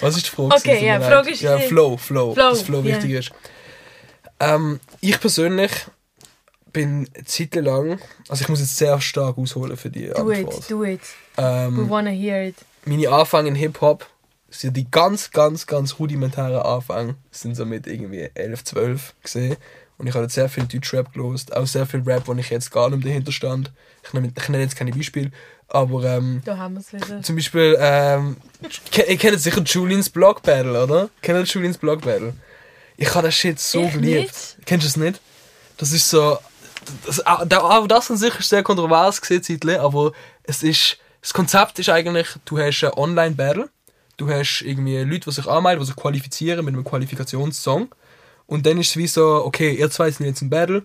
Was ist die Frage? Okay, ja, mir Frage ist Ja, die- Flow, Flow, Flow, dass Flow ja. wichtig ist. Ähm, ich persönlich bin eine Zeit lang, also ich muss jetzt sehr stark ausholen für die Do Antwort. it, do it. We Ähm, wanna hear it. meine Anfänge in Hip-Hop sind die ganz, ganz, ganz rudimentären Anfänge. sind so mit irgendwie 11, 12 gesehen. Und ich habe sehr viel Deutschrap gelost, auch sehr viel Rap, wo ich jetzt gar nicht dahinter stand. Ich nenne, ich nenne jetzt keine Beispiele, aber ähm, Da haben wir es wieder. zum Beispiel, ähm, ihr kennt sicher Julians Block Battle, oder? Kennt ihr Julians Block Battle? Ich habe das Shit so Ich geliebt. nicht. Kennst du es nicht? Das ist so. Das, auch da- auch das an sich ist sehr kontrovers gesehen, aber es ist. Das Konzept ist eigentlich, du hast ein Online-Battle, du hast irgendwie Leute, die sich anmelden, die sich qualifizieren mit einem Qualifikationssong. Und dann ist es wie so, okay, ihr zwei sind jetzt im Battle,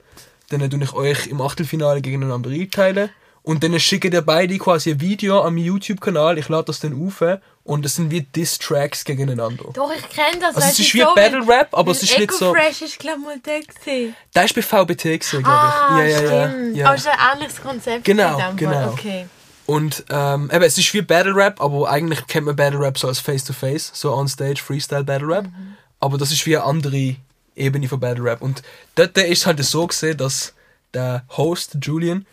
dann tue ich euch im Achtelfinale gegeneinander einteilen. Und dann schicke ihr beide quasi ein Video an meinen YouTube-Kanal, ich lade das dann auf und es sind wie Diss-Tracks gegeneinander. Doch, ich kenne das. Also es ist wie so, Battle weil- Rap, aber es ist nicht so. Ecofresh ist, glaube ich, mal der gewesen. Der ist bei VBT gewesen, glaube ich. Ah, ja, ja, ja, stimmt. ja. Aber es ist ein ähnliches Konzept. Genau, genau. Okay. Und ähm, eben, es ist wie Battle Rap, aber eigentlich kennt man Battle Rap so als Face-to-Face, so on Stage, Freestyle Battle Rap. Mhm. Aber das ist wie eine andere Ebene von Battle Rap. Und dort ist es halt so gesehen, dass der Host, Julian,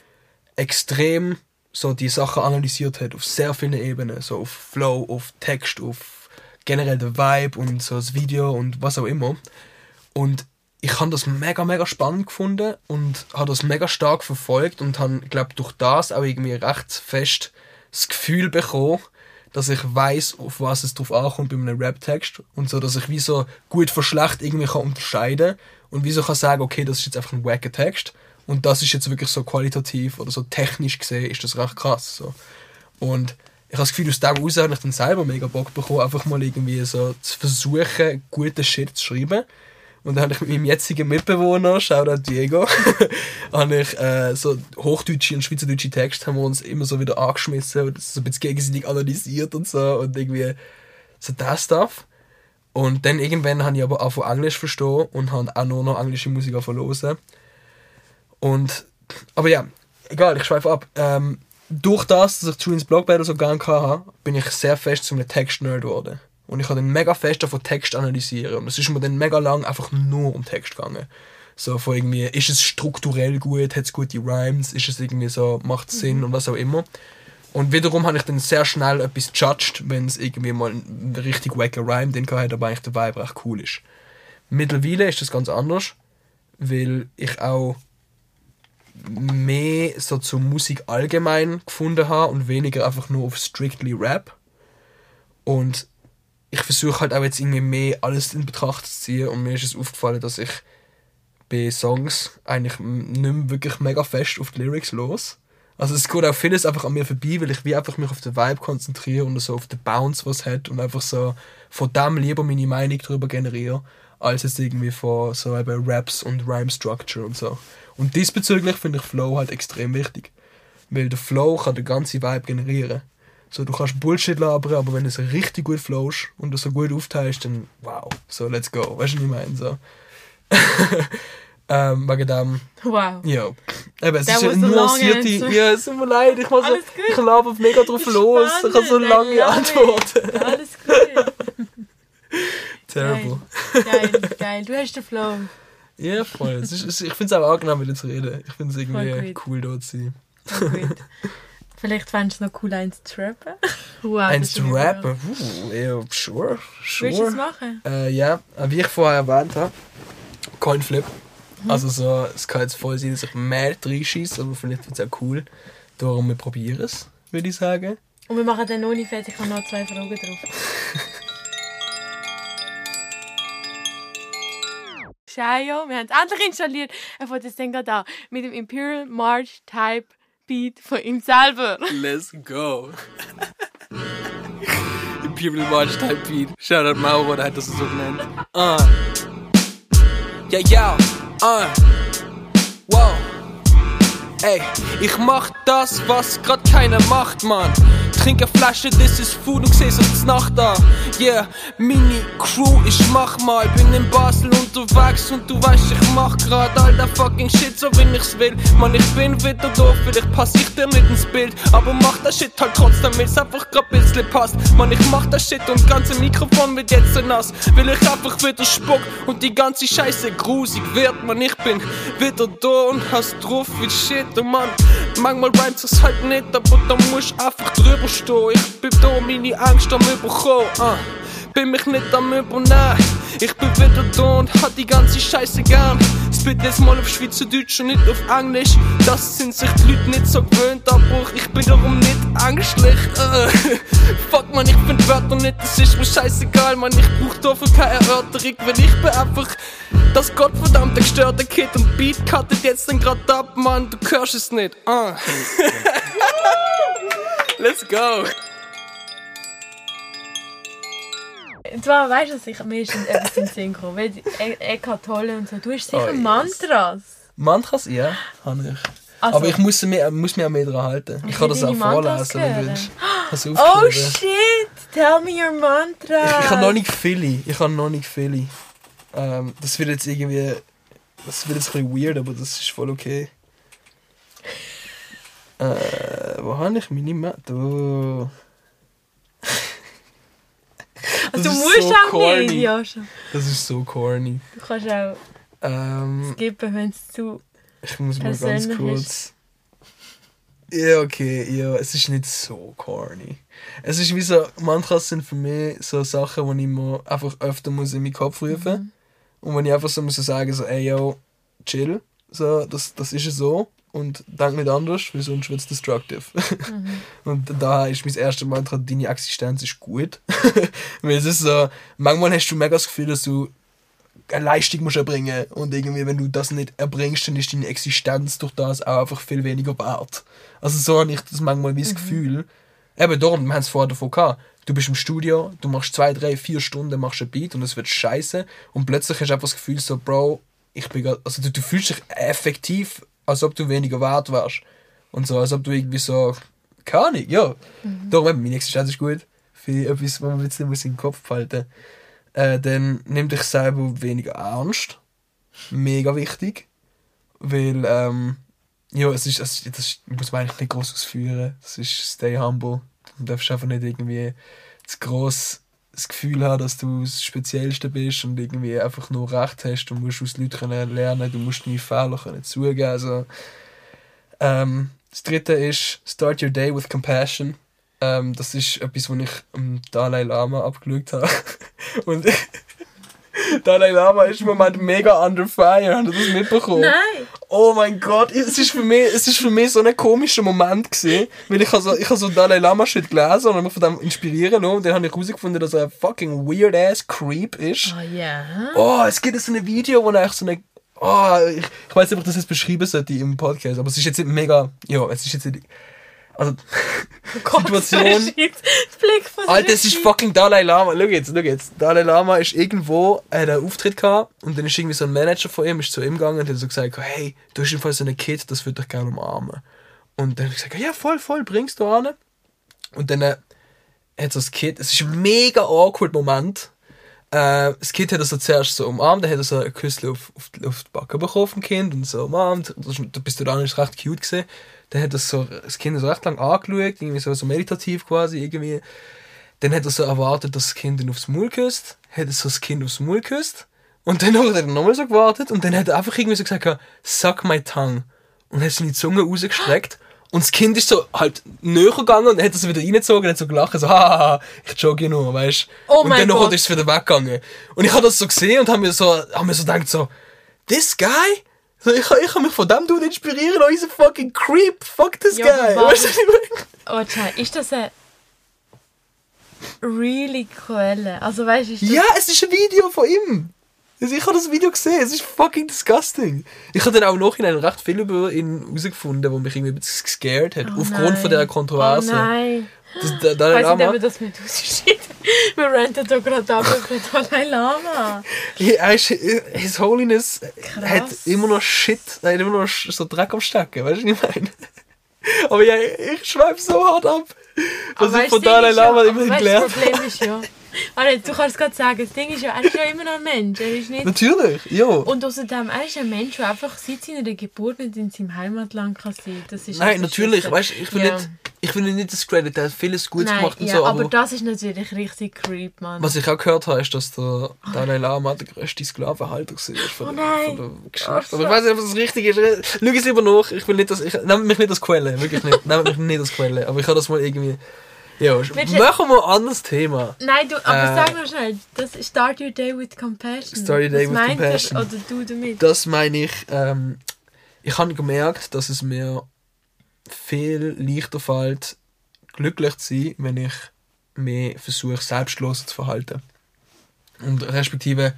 extrem so die Sachen analysiert hat auf sehr vielen Ebenen. So auf Flow, auf Text, auf generell den Vibe und so das Video und was auch immer. Und ich habe das mega, mega spannend gefunden und habe das mega stark verfolgt und habe, glaube durch das auch irgendwie recht fest das Gefühl bekommen, dass ich weiß, auf was es drauf ankommt bei einem Rap-Text und so, dass ich wie so gut von schlecht irgendwie kann unterscheiden und wie so kann sagen, okay, das ist jetzt einfach ein wacker Text und das ist jetzt wirklich so qualitativ oder so technisch gesehen ist das recht krass so. Und ich habe das Gefühl, aus dem heraus habe ich dann selber mega Bock bekommen, einfach mal irgendwie so zu versuchen, guten Shit zu schreiben. Und dann habe ich mit meinem jetzigen Mitbewohner, Shoutout Diego, <laughs> habe ich äh, so hochdeutsche und schweizerdeutsche Texte haben wir uns immer so wieder angeschmissen und so ein bisschen gegenseitig analysiert und so und irgendwie so das Stuff. Und dann irgendwann habe ich aber auch von Englisch verstehen und habe auch nur noch englische Musik verlosen. Und, aber ja, egal, ich schweife ab. Ähm, durch das, dass ich Julians Blog Battle so gern hatte, bin ich sehr fest zu einem Text-Nerd geworden. Und ich habe dann mega fest davon Text analysieren. Und es ist mir dann mega lang einfach nur um Text gegangen. So von irgendwie, ist es strukturell gut, hat es gute Rhymes, ist es irgendwie so, macht es Sinn und was auch immer. Und wiederum habe ich dann sehr schnell etwas judged, wenn es irgendwie mal einen richtig wacker Rhyme drin hat, aber eigentlich der Vibe recht cool ist. Mittlerweile ist das ganz anders, weil ich auch mehr so zur Musik allgemein gefunden habe und weniger einfach nur auf strictly Rap. Und ich versuche halt auch jetzt irgendwie mehr alles in Betracht zu ziehen und mir ist es aufgefallen, dass ich bei Songs eigentlich nicht mehr wirklich mega fest auf die Lyrics los. Also es geht auch vieles einfach an mir vorbei, weil ich wie einfach mich auf den Vibe konzentriere und so auf den Bounce, was es hat und einfach so von dem lieber meine Meinung darüber generiere, als jetzt irgendwie von so eben Raps und Rhyme Structure und so. Und diesbezüglich finde ich Flow halt extrem wichtig. Weil der Flow kann den ganzen Vibe generieren. So, du kannst Bullshit labern, aber wenn du es richtig gut flowst und du so gut aufteilst, dann wow, so let's go. Weißt du, was ich meine? So. <laughs> ähm, wegen dem, Wow. ja. Eben, es That ist eine nuancierte. Ja, es tut mir leid, ich, muss so, Alles ich laber mega drauf Ist los. Ich habe so spannend, lange Antworten. Alles gut. <laughs> Terrible. Geil, geil. Du hast den Flow. Ja, voll. Es ist, ich finde es auch angenehm, mit dir zu reden. Ich finde es irgendwie Voll cool, dort zu sein. Voll gut. <laughs> Vielleicht fändest du es noch cool, eins zu rappen. <laughs> Wow, Eins zu rappen? Uh, ja, sure. Willst du Sure. es machen? Äh, ja, äh, wie ich vorher erwähnt habe, Coinflip. Mhm. Also so, es kann jetzt voll sein, dass ich mehr reinschieße, aber vielleicht wird es auch cool. Darum, wir probieren es, würde ich sagen. Und wir machen dann ohne fertig. Ich habe noch zwei Fragen drauf. <laughs> Shayo, wir haben es endlich installiert. Er fängt das Ding gerade an. Mit dem Imperial March Type Beat von ihm selber. Let's go. Imperial March Type Beat. Shoutout Mauro, der hat das so genannt. Uh. Ja, ja, uh. Wow. Ey, ich mach das, was grad keiner macht, Mann. Trink eine Flasche, this is food und seh's uns Nacht an. Yeah, Mini Crew, ich mach mal. Bin in Basel unterwegs und du weißt, ich mach grad all der fucking Shit, so wenn ich's will. Mann, ich bin wieder da, vielleicht pass ich dir nicht ins Bild. Aber mach das Shit halt trotzdem, weil's einfach grad bisschen passt. Mann, ich mach das Shit und das ganze Mikrofon wird jetzt so nass. Will ich einfach wieder spuck und die ganze Scheiße grusig wird, Mann, ich bin wieder da und hast drauf wie Shit, oh Mann. Manchmal rhymt es halt nicht, aber da musst einfach drüber stehen. Ich bin da meine Angst am überkommen, ah. Bin mich nicht am übernehmen. Ich bin wieder da und hat die ganze Scheiße gern. Spit jetzt mal auf Schweizerdeutsch und nicht auf Englisch. Das sind sich die Leute nicht so gewöhnt, aber ich bin darum nicht ängstlich. Äh. <laughs> Fuck man, ich find Wörter nicht, das ist mir scheißegal, man. Ich brauch dafür keine Erörterung, weil ich bin einfach das gottverdammte gestörte Kid und Beat cuttet jetzt dann grad ab, man. Du hörst es nicht. Ah. <laughs> Let's go. Und zwar, weißt du, ich mir ist etwas in den Sinn gekommen. Weil E- Eckhart Tolle und so. Du hast sicher Oh, yes. Mantras. Mantras, ja, habe ich. Also- Aber ich muss, mir, muss mich auch mehr daran halten. Ich kann das auch Mantras vorlesen, wenn du willst. Oh shit! Tell me your mantra. Ich, ich habe noch nicht viele. Ich habe noch nicht viele. Ähm, das wird jetzt irgendwie. Das wird jetzt ein bisschen weird, aber das ist voll okay. Äh, wo habe ich meine Map? Oh. Das Du ist musst so auch corny. nicht. Ja, schon. Das ist so corny. Du kannst auch Ähm, skippen, wenn es zu. ich muss mal ganz kurz. Ja, okay, ja, es ist nicht so corny. Es ist wie so, Mantras sind für mich so Sachen, die ich mir einfach öfter muss in meinen Kopf rufen Und wenn ich einfach so muss sagen, so, ey, yo, chill, so, das, das ist so. Und denk nicht anders, weil sonst wird es destructive. <laughs> Und da ist mein erstes Mantra, deine Existenz ist gut. <laughs> weil es ist so, manchmal hast du mega das Gefühl, dass du eine Leistung musst erbringen und irgendwie, wenn du das nicht erbringst, dann ist deine Existenz durch das auch einfach viel weniger wert. Also so habe ich das manchmal wie das Gefühl. Eben darum, wir haben es vorher davon gehabt. Du bist im Studio, du machst zwei, drei, vier Stunden, machst ein Beat und es wird scheiße und plötzlich hast du einfach das Gefühl so, Bro, ich bin grad, also du, du fühlst dich effektiv, als ob du weniger wert wärst. Und so, als ob du irgendwie so, keine Ahnung, ja. Darum eben, meine Existenz ist gut. Für etwas, was man jetzt nicht in den Kopf behalten äh, dann nimm dich selber weniger ernst. Mega wichtig. Weil, ähm, ja, es ist, es, das muss man eigentlich nicht groß ausführen. Das ist stay humble. Du darfst einfach nicht irgendwie zu gross das Gefühl haben, dass du das Speziellste bist und irgendwie einfach nur Recht hast. Du musst aus Leuten lernen, du musst deine Fehler können zugeben. Also, ähm, das dritte ist Start your day with compassion. Ähm, das ist etwas, was ich am Dalai Lama abgeschaut habe. <laughs> Und Dalai Lama ist im Moment mega under fire. Habt ihr das mitbekommen? Nein! Oh mein Gott, es ist für mich, es ist für mich so ein komischer Moment gewesen, weil ich habe so, ich habe so Dalai Lama Shit gelesen und mich von dem inspirieren lassen und dann habe ich herausgefunden, dass er ein fucking weird ass Creep ist. Oh ja. Oh, es gibt so ein Video, wo er so eine, oh, ich, ich weiß nicht, ob ich das jetzt beschreiben sollte im Podcast, aber es ist jetzt nicht mega, ja, es ist jetzt nicht, also, Situation, <laughs> Blick von Alter, es ist fucking Dalai Lama. Schau jetzt, schau jetzt. Dalai Lama ist irgendwo, er hat einen Auftritt gehabt und dann ist irgendwie so ein Manager von ihm ist zu ihm gegangen und hat so gesagt, hey, du hast jedenfalls so ein Kind, das würde ich gerne umarmen. Und dann hat er gesagt, ja, voll, voll, bringst du an. Und dann äh, hat so das Kind, es ist ein mega awkward Moment. Äh, das Kind hat er so zuerst so umarmt, dann hat er so ein Küsschen auf, auf, die- auf die Backe bekommen vom Kind und so umarmt. Das, ist- bis dahin ist es recht cute gesehen. Dann hat er so, das Kind so recht lang angeschaut, irgendwie so, so meditativ quasi, irgendwie. Dann hat er so erwartet, dass das Kind ihn aufs Maul küsst. Hat er so das Kind aufs Maul geküsst. Und dann hat er nochmal so gewartet und dann hat er einfach irgendwie so gesagt, suck my tongue. Und hat seine Zunge rausgestreckt. Und das Kind ist so halt näher gegangen und hat sie wieder reingezogen und hat so gelacht, so, haha, ich jogge nur, weißt Oh Und dann Gott. ist es wieder weggegangen. Und ich habe das so gesehen und habe mir so, hab mir so gedacht, so, this guy? So, ich, ich habe mich von dem Dude inspirieren, oh, he's a fucking creep, fuck this Ja, guy. Weißt du, was ich meine? Oh, tja, ist das eine really Quelle? Also weißt du, ist das... Ja, es ist ein Video von ihm. Also Ich habe das Video gesehen, es ist fucking disgusting. Ich habe dann auch noch in recht viel über ihn herausgefunden, wo mich irgendwie ein bisschen gescared hat, Oh aufgrund nein. von dieser Kontroverse. Oh nein. Das, da, Ich Dalai weiß nicht, ob das mit <laughs> ausschieden. <laughs> Wir renten da gerade ab <laughs> für Dalai Lama. er ist, His Holiness Krass. hat immer noch Shit, hat immer noch so Dreck am Stecken, weißt du, was ich meine? <laughs> Aber ja, ich schweife so hart ab, was Aber ich von Dalai Lama ja, immerhin gelernt Das Problem ist ja... Warte, du kannst gerade sagen, das Ding ist ja, er ist ja immer noch ein Mensch. Er ist nicht... Natürlich, ja. Und außerdem, er ist ein Mensch, der einfach seit seiner Geburt nicht in seinem Heimatland kann sein. Das ist Nein, das natürlich, weißt du, ich will Ja. nicht, ich will nicht discrediten, er hat vieles Gutes Nein, gemacht und ja, so, aber, aber das ist natürlich richtig creep, Mann. Was ich auch gehört habe, ist, dass der Dalai Lama der grösste Sklavenhalter war von, Oh der, nein. der Geschichte. Oh, Aber ich weiß nicht, ob das richtig ist. Schau es lieber nach. Ich will nicht, dass, ich, nehmt mich nicht als Quelle. Wirklich nicht. Nehmt mich nicht als Quelle. Aber ich habe das mal irgendwie... Ja, machen wir ein anderes Thema. Nein, du, aber Äh, sag mal schnell, das ist Start Your Day with Compassion. Start your day Was with compassion. Oder du damit? Das meine ich... Ähm, ich habe gemerkt, dass es mir viel leichter fällt, glücklich zu sein, wenn ich mich versuche, selbstlos zu verhalten. Und respektive,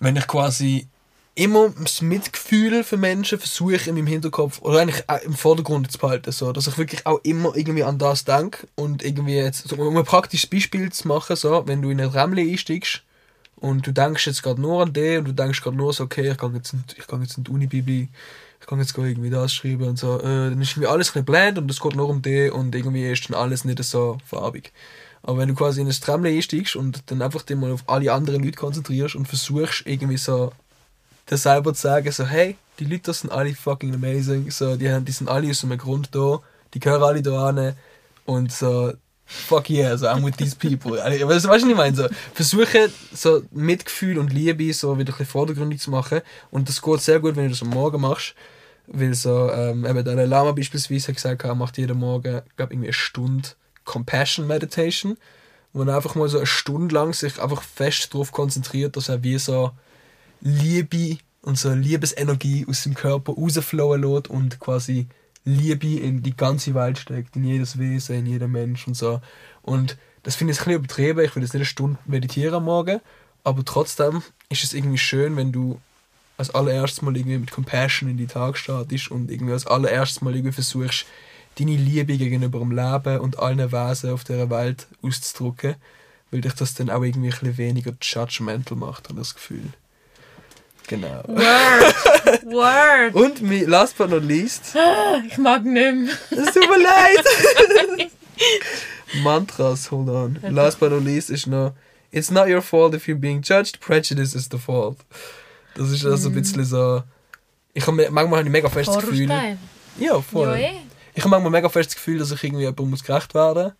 wenn ich quasi immer das Mitgefühl für Menschen versuche in meinem Hinterkopf oder eigentlich im Vordergrund zu behalten, so, dass ich wirklich auch immer irgendwie an das denke und irgendwie jetzt, so, um ein praktisches Beispiel zu machen, so, wenn du in ein Rämmchen einsteigst und du denkst jetzt gerade nur an den und du denkst gerade nur so, okay, ich gehe jetzt, in- ich gehe jetzt in die Uni-Bibli, ich kann jetzt irgendwie das schreiben und so, äh, dann ist irgendwie alles ein bland und es geht nur um den und irgendwie ist dann alles nicht so farbig. Aber wenn du quasi in ein Tramle einsteigst und dann einfach dich mal auf alle anderen Leute konzentrierst und versuchst irgendwie so dir selber zu sagen, so, hey, die Leute das sind alle fucking amazing, so, die, die sind alle aus einem Grund da, die gehören alle da an und so, fuck yeah, so, I'm with these people. Also, Weißt du, was ich meine? So, versuche so Mitgefühl und Liebe so wieder ein bisschen vordergründig zu machen und das geht sehr gut, wenn du das am Morgen machst, weil so, ähm, eben Dalai Lama beispielsweise hat gesagt, er macht jeden Morgen, glaube irgendwie eine Stunde Compassion Meditation, wo er einfach mal so eine Stunde lang sich einfach fest darauf konzentriert, dass er wie so Liebe und so Liebesenergie aus dem Körper rausflowen lässt und quasi Liebe in die ganze Welt steckt, in jedes Wesen, in jeden Mensch und so. Und das finde ich ein bisschen übertrieben. Ich will jetzt nicht eine Stunde meditieren am Morgen, aber trotzdem ist es irgendwie schön, wenn du als allererstes mal irgendwie mit Compassion in die Tag startest und irgendwie als allererstes mal irgendwie versuchst, deine Liebe gegenüber dem Leben und allen Wesen auf dieser Welt auszudrücken, weil dich das dann auch irgendwie ein bisschen weniger judgmental macht, habe ich das Gefühl. Genau. Word! <laughs> Word! Und last but not least, <gasps> Ich mag mehr. es tut mir leid. <laughs> Mantras, hold on. Last but not least ist noch, it's not your fault if you're being judged, prejudice is the fault. Das ist also ein bisschen so, ich habe manchmal habe ich mega fest das Gefühl, ja voll. Eh. Ich habe manchmal mega fest das Gefühl, dass ich irgendwie jemandem muss gerecht werden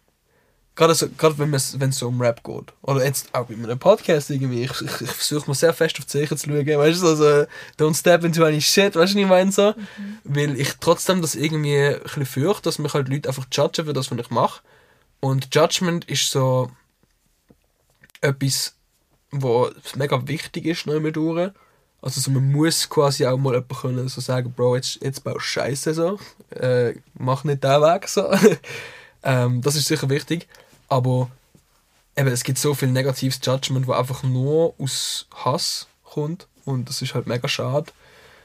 Gerade, so, gerade wenn es so um Rap geht. Oder jetzt auch bei einem Podcast irgendwie. Ich, ich, ich versuche mir sehr fest auf die Zeichen zu schauen. Weißt du, also, don't step into any shit, weißt du, was ich meine? So? Weil ich trotzdem das irgendwie ein bisschen fürchte, dass mich halt Leute einfach judgen für das, was ich mache. Und Judgment ist so etwas, wo mega wichtig ist, noch immer durch. Also so, man muss quasi auch mal jemanden können so sagen, Bro, jetzt, jetzt baust du Scheiße so, äh, mach nicht den Weg so. <laughs> ähm, das ist sicher wichtig, aber eben, es gibt so viel negatives Judgment, wo einfach nur aus Hass kommt und das ist halt mega schade.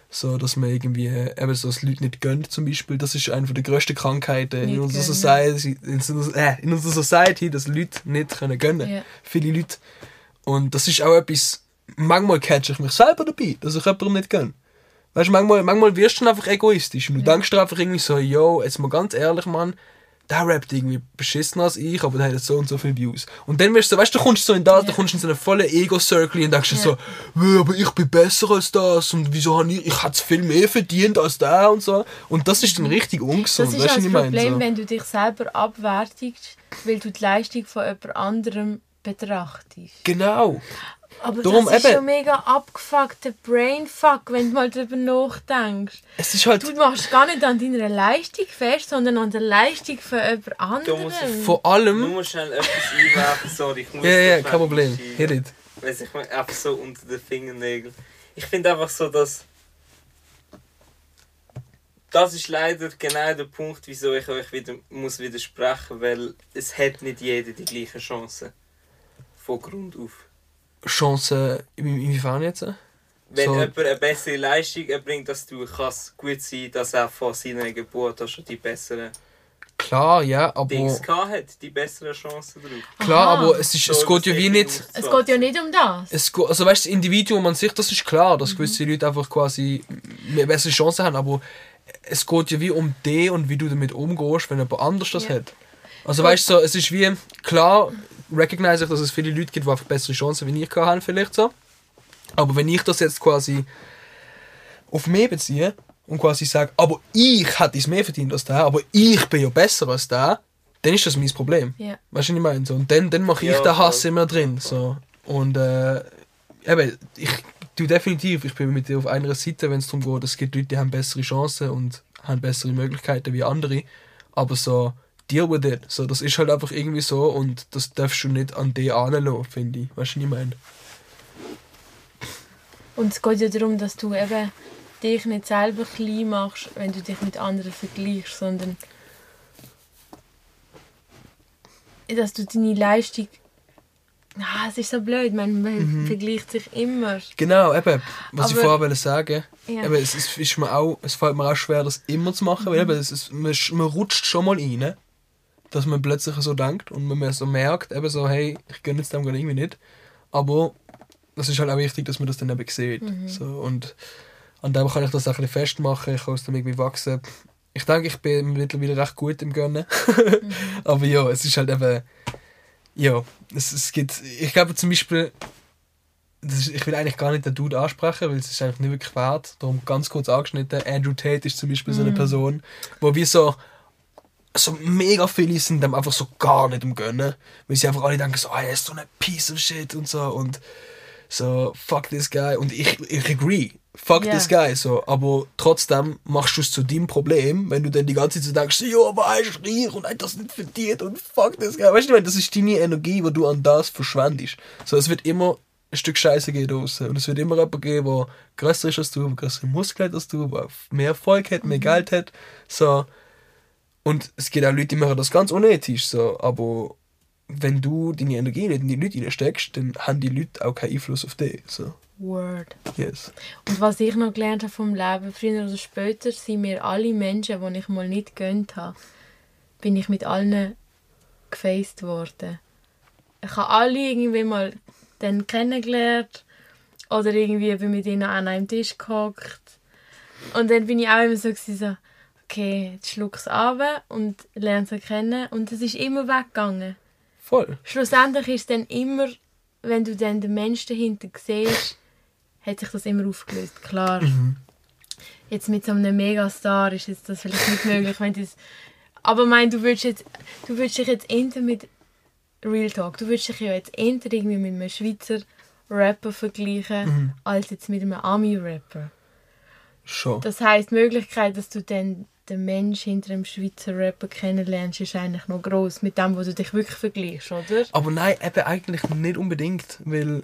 So, dass man irgendwie, eben so, dass Leute nicht gönnt zum Beispiel, das ist eine der grössten Krankheiten in unserer, gönnen. Society, in, unserer, äh, in unserer Society, dass Leute nicht können gönnen Ja. Viele Leute. Und das ist auch etwas, manchmal catch ich mich selber dabei, dass ich jemandem nicht gönne. Weißt du, manchmal, manchmal wirst du einfach egoistisch und du denkst dir einfach irgendwie so, yo, jetzt mal ganz ehrlich, Mann, der rappt irgendwie beschissener als ich, aber der hat so und so viele Views. Und dann wirst du, weißt du, kommst so in das, du kommst in so einen vollen Ego-Circle und denkst dir so, «Wö, aber ich bin besser als das und wieso habe ich, ich hätte viel mehr verdient als der und so. Und das ist dann richtig ungesund, Das ist weißt das ich meine? Problem, So. wenn du dich selber abwertigst, weil du die Leistung von jemand anderem betrachtest. Genau. Aber Darum das ist eben- schon mega abgefuckter Brainfuck, wenn du mal darüber nachdenkst. Es ist halt Du machst gar nicht an deiner Leistung fest, sondern an der Leistung von jemand anderem. muss vor allem... Nur schnell etwas einwerfen, sorry. Ich muss Ja, ja, kein Problem. Hit it. Weiß ich meine, einfach so unter den Fingernägeln. Ich finde einfach so, dass. Das ist leider genau der Punkt, wieso ich euch wieder muss widersprechen, weil es hat nicht jeder die gleichen Chancen. Von Grund auf. Chancen, in- inwiefern jetzt? Wenn So. jemand eine bessere Leistung erbringt als du, kann es gut sein, dass er von seiner Geburt auch schon die besseren Klar, ja, aber... Dings hat, die besseren Chancen drauf. Klar, Aha. aber es, ist, es So geht ja wie nicht... Es geht ja nicht um das. Es geht, also weißt du, das Individuum an sich, das ist klar, dass gewisse Mhm. Leute einfach quasi eine bessere Chance haben, aber es geht ja wie um dich und wie du damit umgehst, wenn jemand anders das Ja. hat. Also weißt du, so, es ist wie, klar, recognize ich, dass es viele Leute gibt, die einfach bessere Chancen wie ich haben vielleicht so. Aber wenn ich das jetzt quasi auf mich beziehe und quasi sage, aber ich hätte es mehr verdient als der, aber ich bin ja besser als der, dann ist das mein Problem. Ja. Weißt du, was ich meine? So, und dann, dann mache ich Ja, den Hass voll. immer drin. So. Und äh, eben, ich tu definitiv, ich bin mit dir auf einer Seite, wenn es darum geht, es gibt Leute, die haben bessere Chancen und haben bessere Möglichkeiten wie andere. Aber so, deal with it. So, das ist halt einfach irgendwie so und das darfst du nicht an die anlassen, finde ich. Weißt du, was ich meine? Und es geht ja darum, dass du eben dich nicht selber klein machst, wenn du dich mit anderen vergleichst, sondern dass du deine Leistung. Ah, es ist so blöd, man, man vergleicht sich immer. Genau, eben, was ich Aber- vorher wollte sagen Ja. eben, es, ist, ist mir auch, es fällt mir auch schwer, das immer zu machen, weil eben, es ist, man, man rutscht schon mal rein, dass man plötzlich so denkt und man so merkt, eben so, hey, ich gönne jetzt dem gerade irgendwie nicht. Aber es ist halt auch wichtig, dass man das dann eben sieht. So, und an dem kann ich das auch ein bisschen festmachen, ich kann aus dem irgendwie wachsen. Ich denke, ich bin mittlerweile recht gut im Gönnen. <laughs> Aber ja, es ist halt eben, ja, es, es gibt, ich glaube zum Beispiel, das ist, ich will eigentlich gar nicht den Dude ansprechen, weil es ist eigentlich nicht wirklich wert. Darum ganz kurz angeschnitten. Andrew Tate ist zum Beispiel so eine Person, wo wir so, so mega viele sind dem einfach so gar nicht im Gönnen. Weil sie einfach alle denken so, ah, er ist so ein Piece of Shit und so und so, fuck this guy. Und ich, ich agree. Fuck Ja. this guy. So. Aber trotzdem machst du es zu deinem Problem, wenn du dann die ganze Zeit so denkst, ja, aber er ist reich und hat das nicht verdient und fuck this guy. Weißt du, das ist deine Energie, die du an das verschwendest. So, es wird immer ein Stück Scheiße geben draussen. Und es wird immer jemanden geben, der grösser ist als du, größere Muskeln hat als du, der mehr Erfolg hat, mehr Geld hat. So. Und es gibt auch Leute, die machen das ganz unethisch. So. Aber wenn du deine Energie nicht in die Leute reinsteckst, dann haben die Leute auch keinen Einfluss auf dich. So. Word. Yes. Und was ich noch gelernt habe vom Leben, früher oder später, sind mir alle Menschen, die ich mal nicht gönnt habe, bin ich mit allen gefaced worden. Ich habe alle irgendwie mal dann kennengelernt oder irgendwie bin mit ihnen an einem Tisch gehockt. Und dann bin ich auch immer so, gewesen, so okay, jetzt schluck es ab und lerne sie kennen. Und es ist immer weggegangen. Voll. Schlussendlich ist es dann immer, wenn du dann den Menschen dahinter siehst, hat sich das immer aufgelöst. Klar. Jetzt mit so einem Megastar ist jetzt das vielleicht nicht möglich, wenn das. Aber mein, du würdest jetzt, du würdest dich jetzt eher mit Real Talk, du würdest dich ja jetzt eher irgendwie mit einem Schweizer Rapper vergleichen, als jetzt mit einem Ami-Rapper. Schon. Das heißt, die Möglichkeit, dass du dann den Mensch hinter dem Schweizer Rapper kennenlernst, ist eigentlich noch groß mit dem, wo du dich wirklich vergleichst, oder? Aber nein, eben eigentlich nicht unbedingt, weil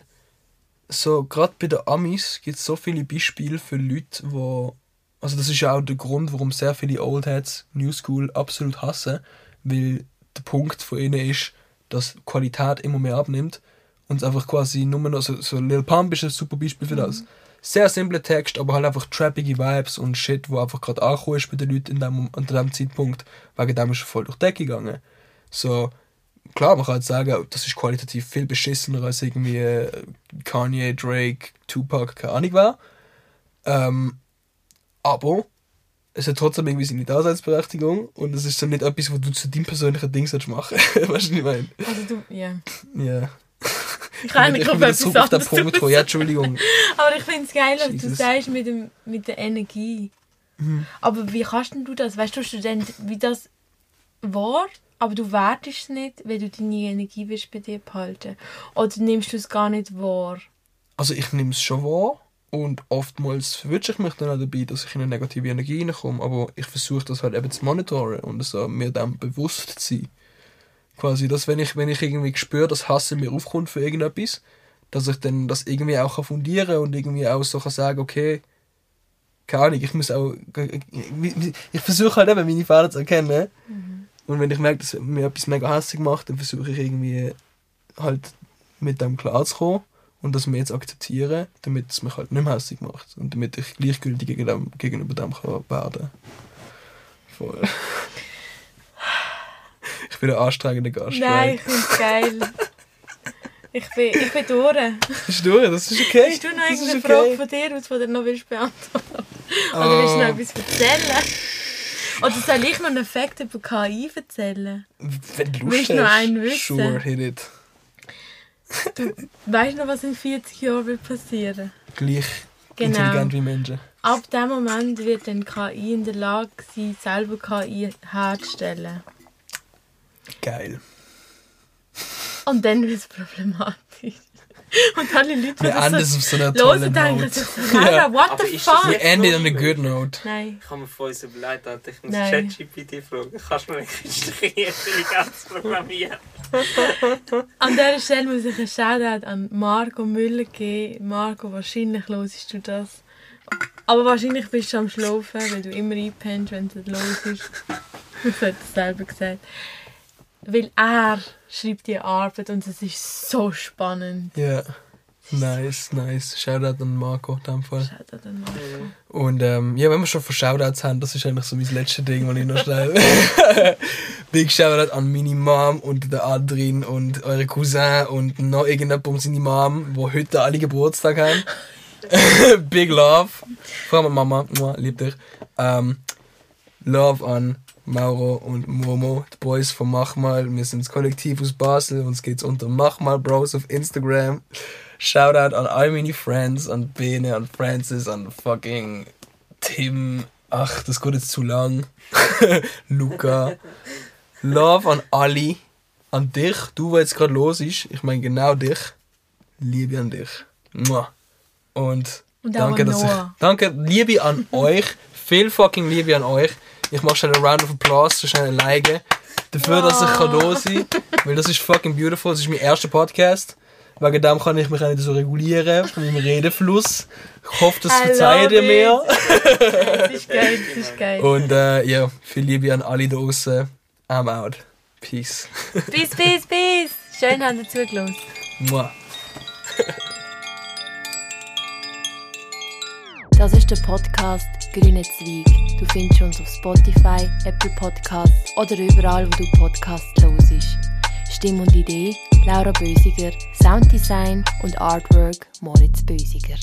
so gerade bei den Amis gibt es so viele Beispiele für Leute, wo also das ist ja auch der Grund, warum sehr viele Oldheads New School absolut hassen, weil der Punkt von ihnen ist, dass die Qualität immer mehr abnimmt und es einfach quasi nur noch so, so Lil Pump ist ein super Beispiel für das. Sehr simple Text, aber halt einfach trappige Vibes und Shit, wo einfach gerade angekommen ist bei den Leuten in dem, an dem Zeitpunkt, wegen dem ist er voll durch die Decke gegangen. So, klar, man kann jetzt sagen, das ist qualitativ viel beschissener als irgendwie äh, Kanye, Drake, Tupac, keine Ahnung wer. Ähm, aber es hat trotzdem irgendwie seine Daseinsberechtigung und es ist dann nicht etwas, wo du zu deinem persönlichen Ding sollst machen. <laughs> weißt du, was ich meine? Also du, ja. Ja. Ich wieder etwas auf den Punkt kommen. Ja, Entschuldigung. Aber ich finde es geil, was du sagst mit, dem, mit der Energie. Mhm. Aber wie kannst denn du das? Weißt du, Student, wie das war, aber du wertest es nicht, weil du deine Energie willst bei dir behalten. Oder nimmst du es gar nicht wahr? Also ich nehme es schon wahr und oftmals verwünsche ich mich dann auch dabei, dass ich in eine negative Energie reinkomme, aber ich versuche das halt eben zu monitoren und so mir dem bewusst zu sein. Quasi, dass wenn ich, wenn ich irgendwie spüre, dass Hass in mir aufkommt für irgendetwas, dass ich dann das irgendwie auch kann fundieren und irgendwie auch so kann sagen, okay, keine Ahnung, ich muss auch, ich versuche halt eben meine Fehler zu erkennen. Und wenn ich merke, dass mir etwas mega hässlich macht, dann versuche ich irgendwie halt mit dem klarzukommen und das mir jetzt akzeptieren, damit es mich halt nicht mehr hässlich macht und damit ich gleichgültig gegen dem, gegenüber dem kann werden Voll. <laughs> Ich bin ein anstrengender Gast. Nein, ich finde es geil. Ich bin, ich bin durch. Bist du? Das ist okay. Hast du noch Das irgendeine okay. Frage von dir die du noch willst beantworten Oder willst du noch Ah. etwas erzählen? Oder soll ich noch einen Fakt über KI erzählen? Wenn du Lust Willst du noch hast, einen wissen? Sure, hit it. Weißt du noch, was in 40 Jahren wird passieren? Gleich Genau. intelligent wie Menschen. Ab dem Moment wird dann KI in der Lage sein, selber KI herzustellen. Geil. Und dann wird es problematisch. Und alle Leute, Wir enden es auf so einer tollen denken Note. Sarah, what the fuck? Wir enden on a good note. Nein. Ich habe mir von uns überlegt, dass ich muss. ChatGPT fragen. Kannst du mir eine künstliche Intelligenz <laughs> programmieren? An dieser Stelle muss ich einen Shoutout an Marco Müller geben. Marco, wahrscheinlich hörst du das. Aber wahrscheinlich bist du am Schlafen, weil du immer einpennst, wenn es los ist. Das hat er selber gesagt. Weil er schreibt die Arbeit und es ist so spannend. Ja. Nice, nice. Shoutout an Marco in dem Fall. Shoutout an Marco. Und ähm, ja, wenn wir schon von Shoutouts haben, das ist eigentlich so mein letztes Ding, was ich noch schnell. <laughs> Big Shoutout an meine Mom und der Adrin und eure Cousin und noch irgendjemand um seine Mom, wo heute alle Geburtstag haben. <laughs> Big Love. Vor allem Mama, Mua, lieb dich. Ähm, Love an Mauro und Momo, die Boys von Machmal. Wir sind das Kollektiv aus Basel. Uns geht's unter Machmal Bros auf Instagram. Shoutout an all meine Friends, an Bene, an Francis, an fucking Tim. Ach, das geht jetzt zu lang. <laughs> Luca. Love an Ali. An dich, du, was jetzt gerade los ist. Ich meine genau dich. Liebe an dich. Mua. Und, Und danke, an dass ich. Danke, Liebe an <laughs> euch. Viel fucking Liebe an euch. Ich mache schnell einen Round of Applause, so schnell alleine. Dafür, dass ich kann da sein kann. <laughs> Weil das ist fucking beautiful. Das ist mein erster Podcast. Wegen dem kann ich mich auch nicht so regulieren von meinem Redefluss. Ich hoffe, das verzeiht ihr mir. <laughs> Das ist geil, das ist geil. Und äh, ja, viel Liebe an alle da draußen. I'm out. Peace. Peace, peace, peace. Schön, habt ihr zugelassen. Mua. Das ist der Podcast Grüne Zweig. Du findest uns auf Spotify, Apple Podcasts oder überall, wo du Podcasts hörst. Stimme und Idee Laura Bösiger, Sounddesign und Artwork Moritz Bösiger.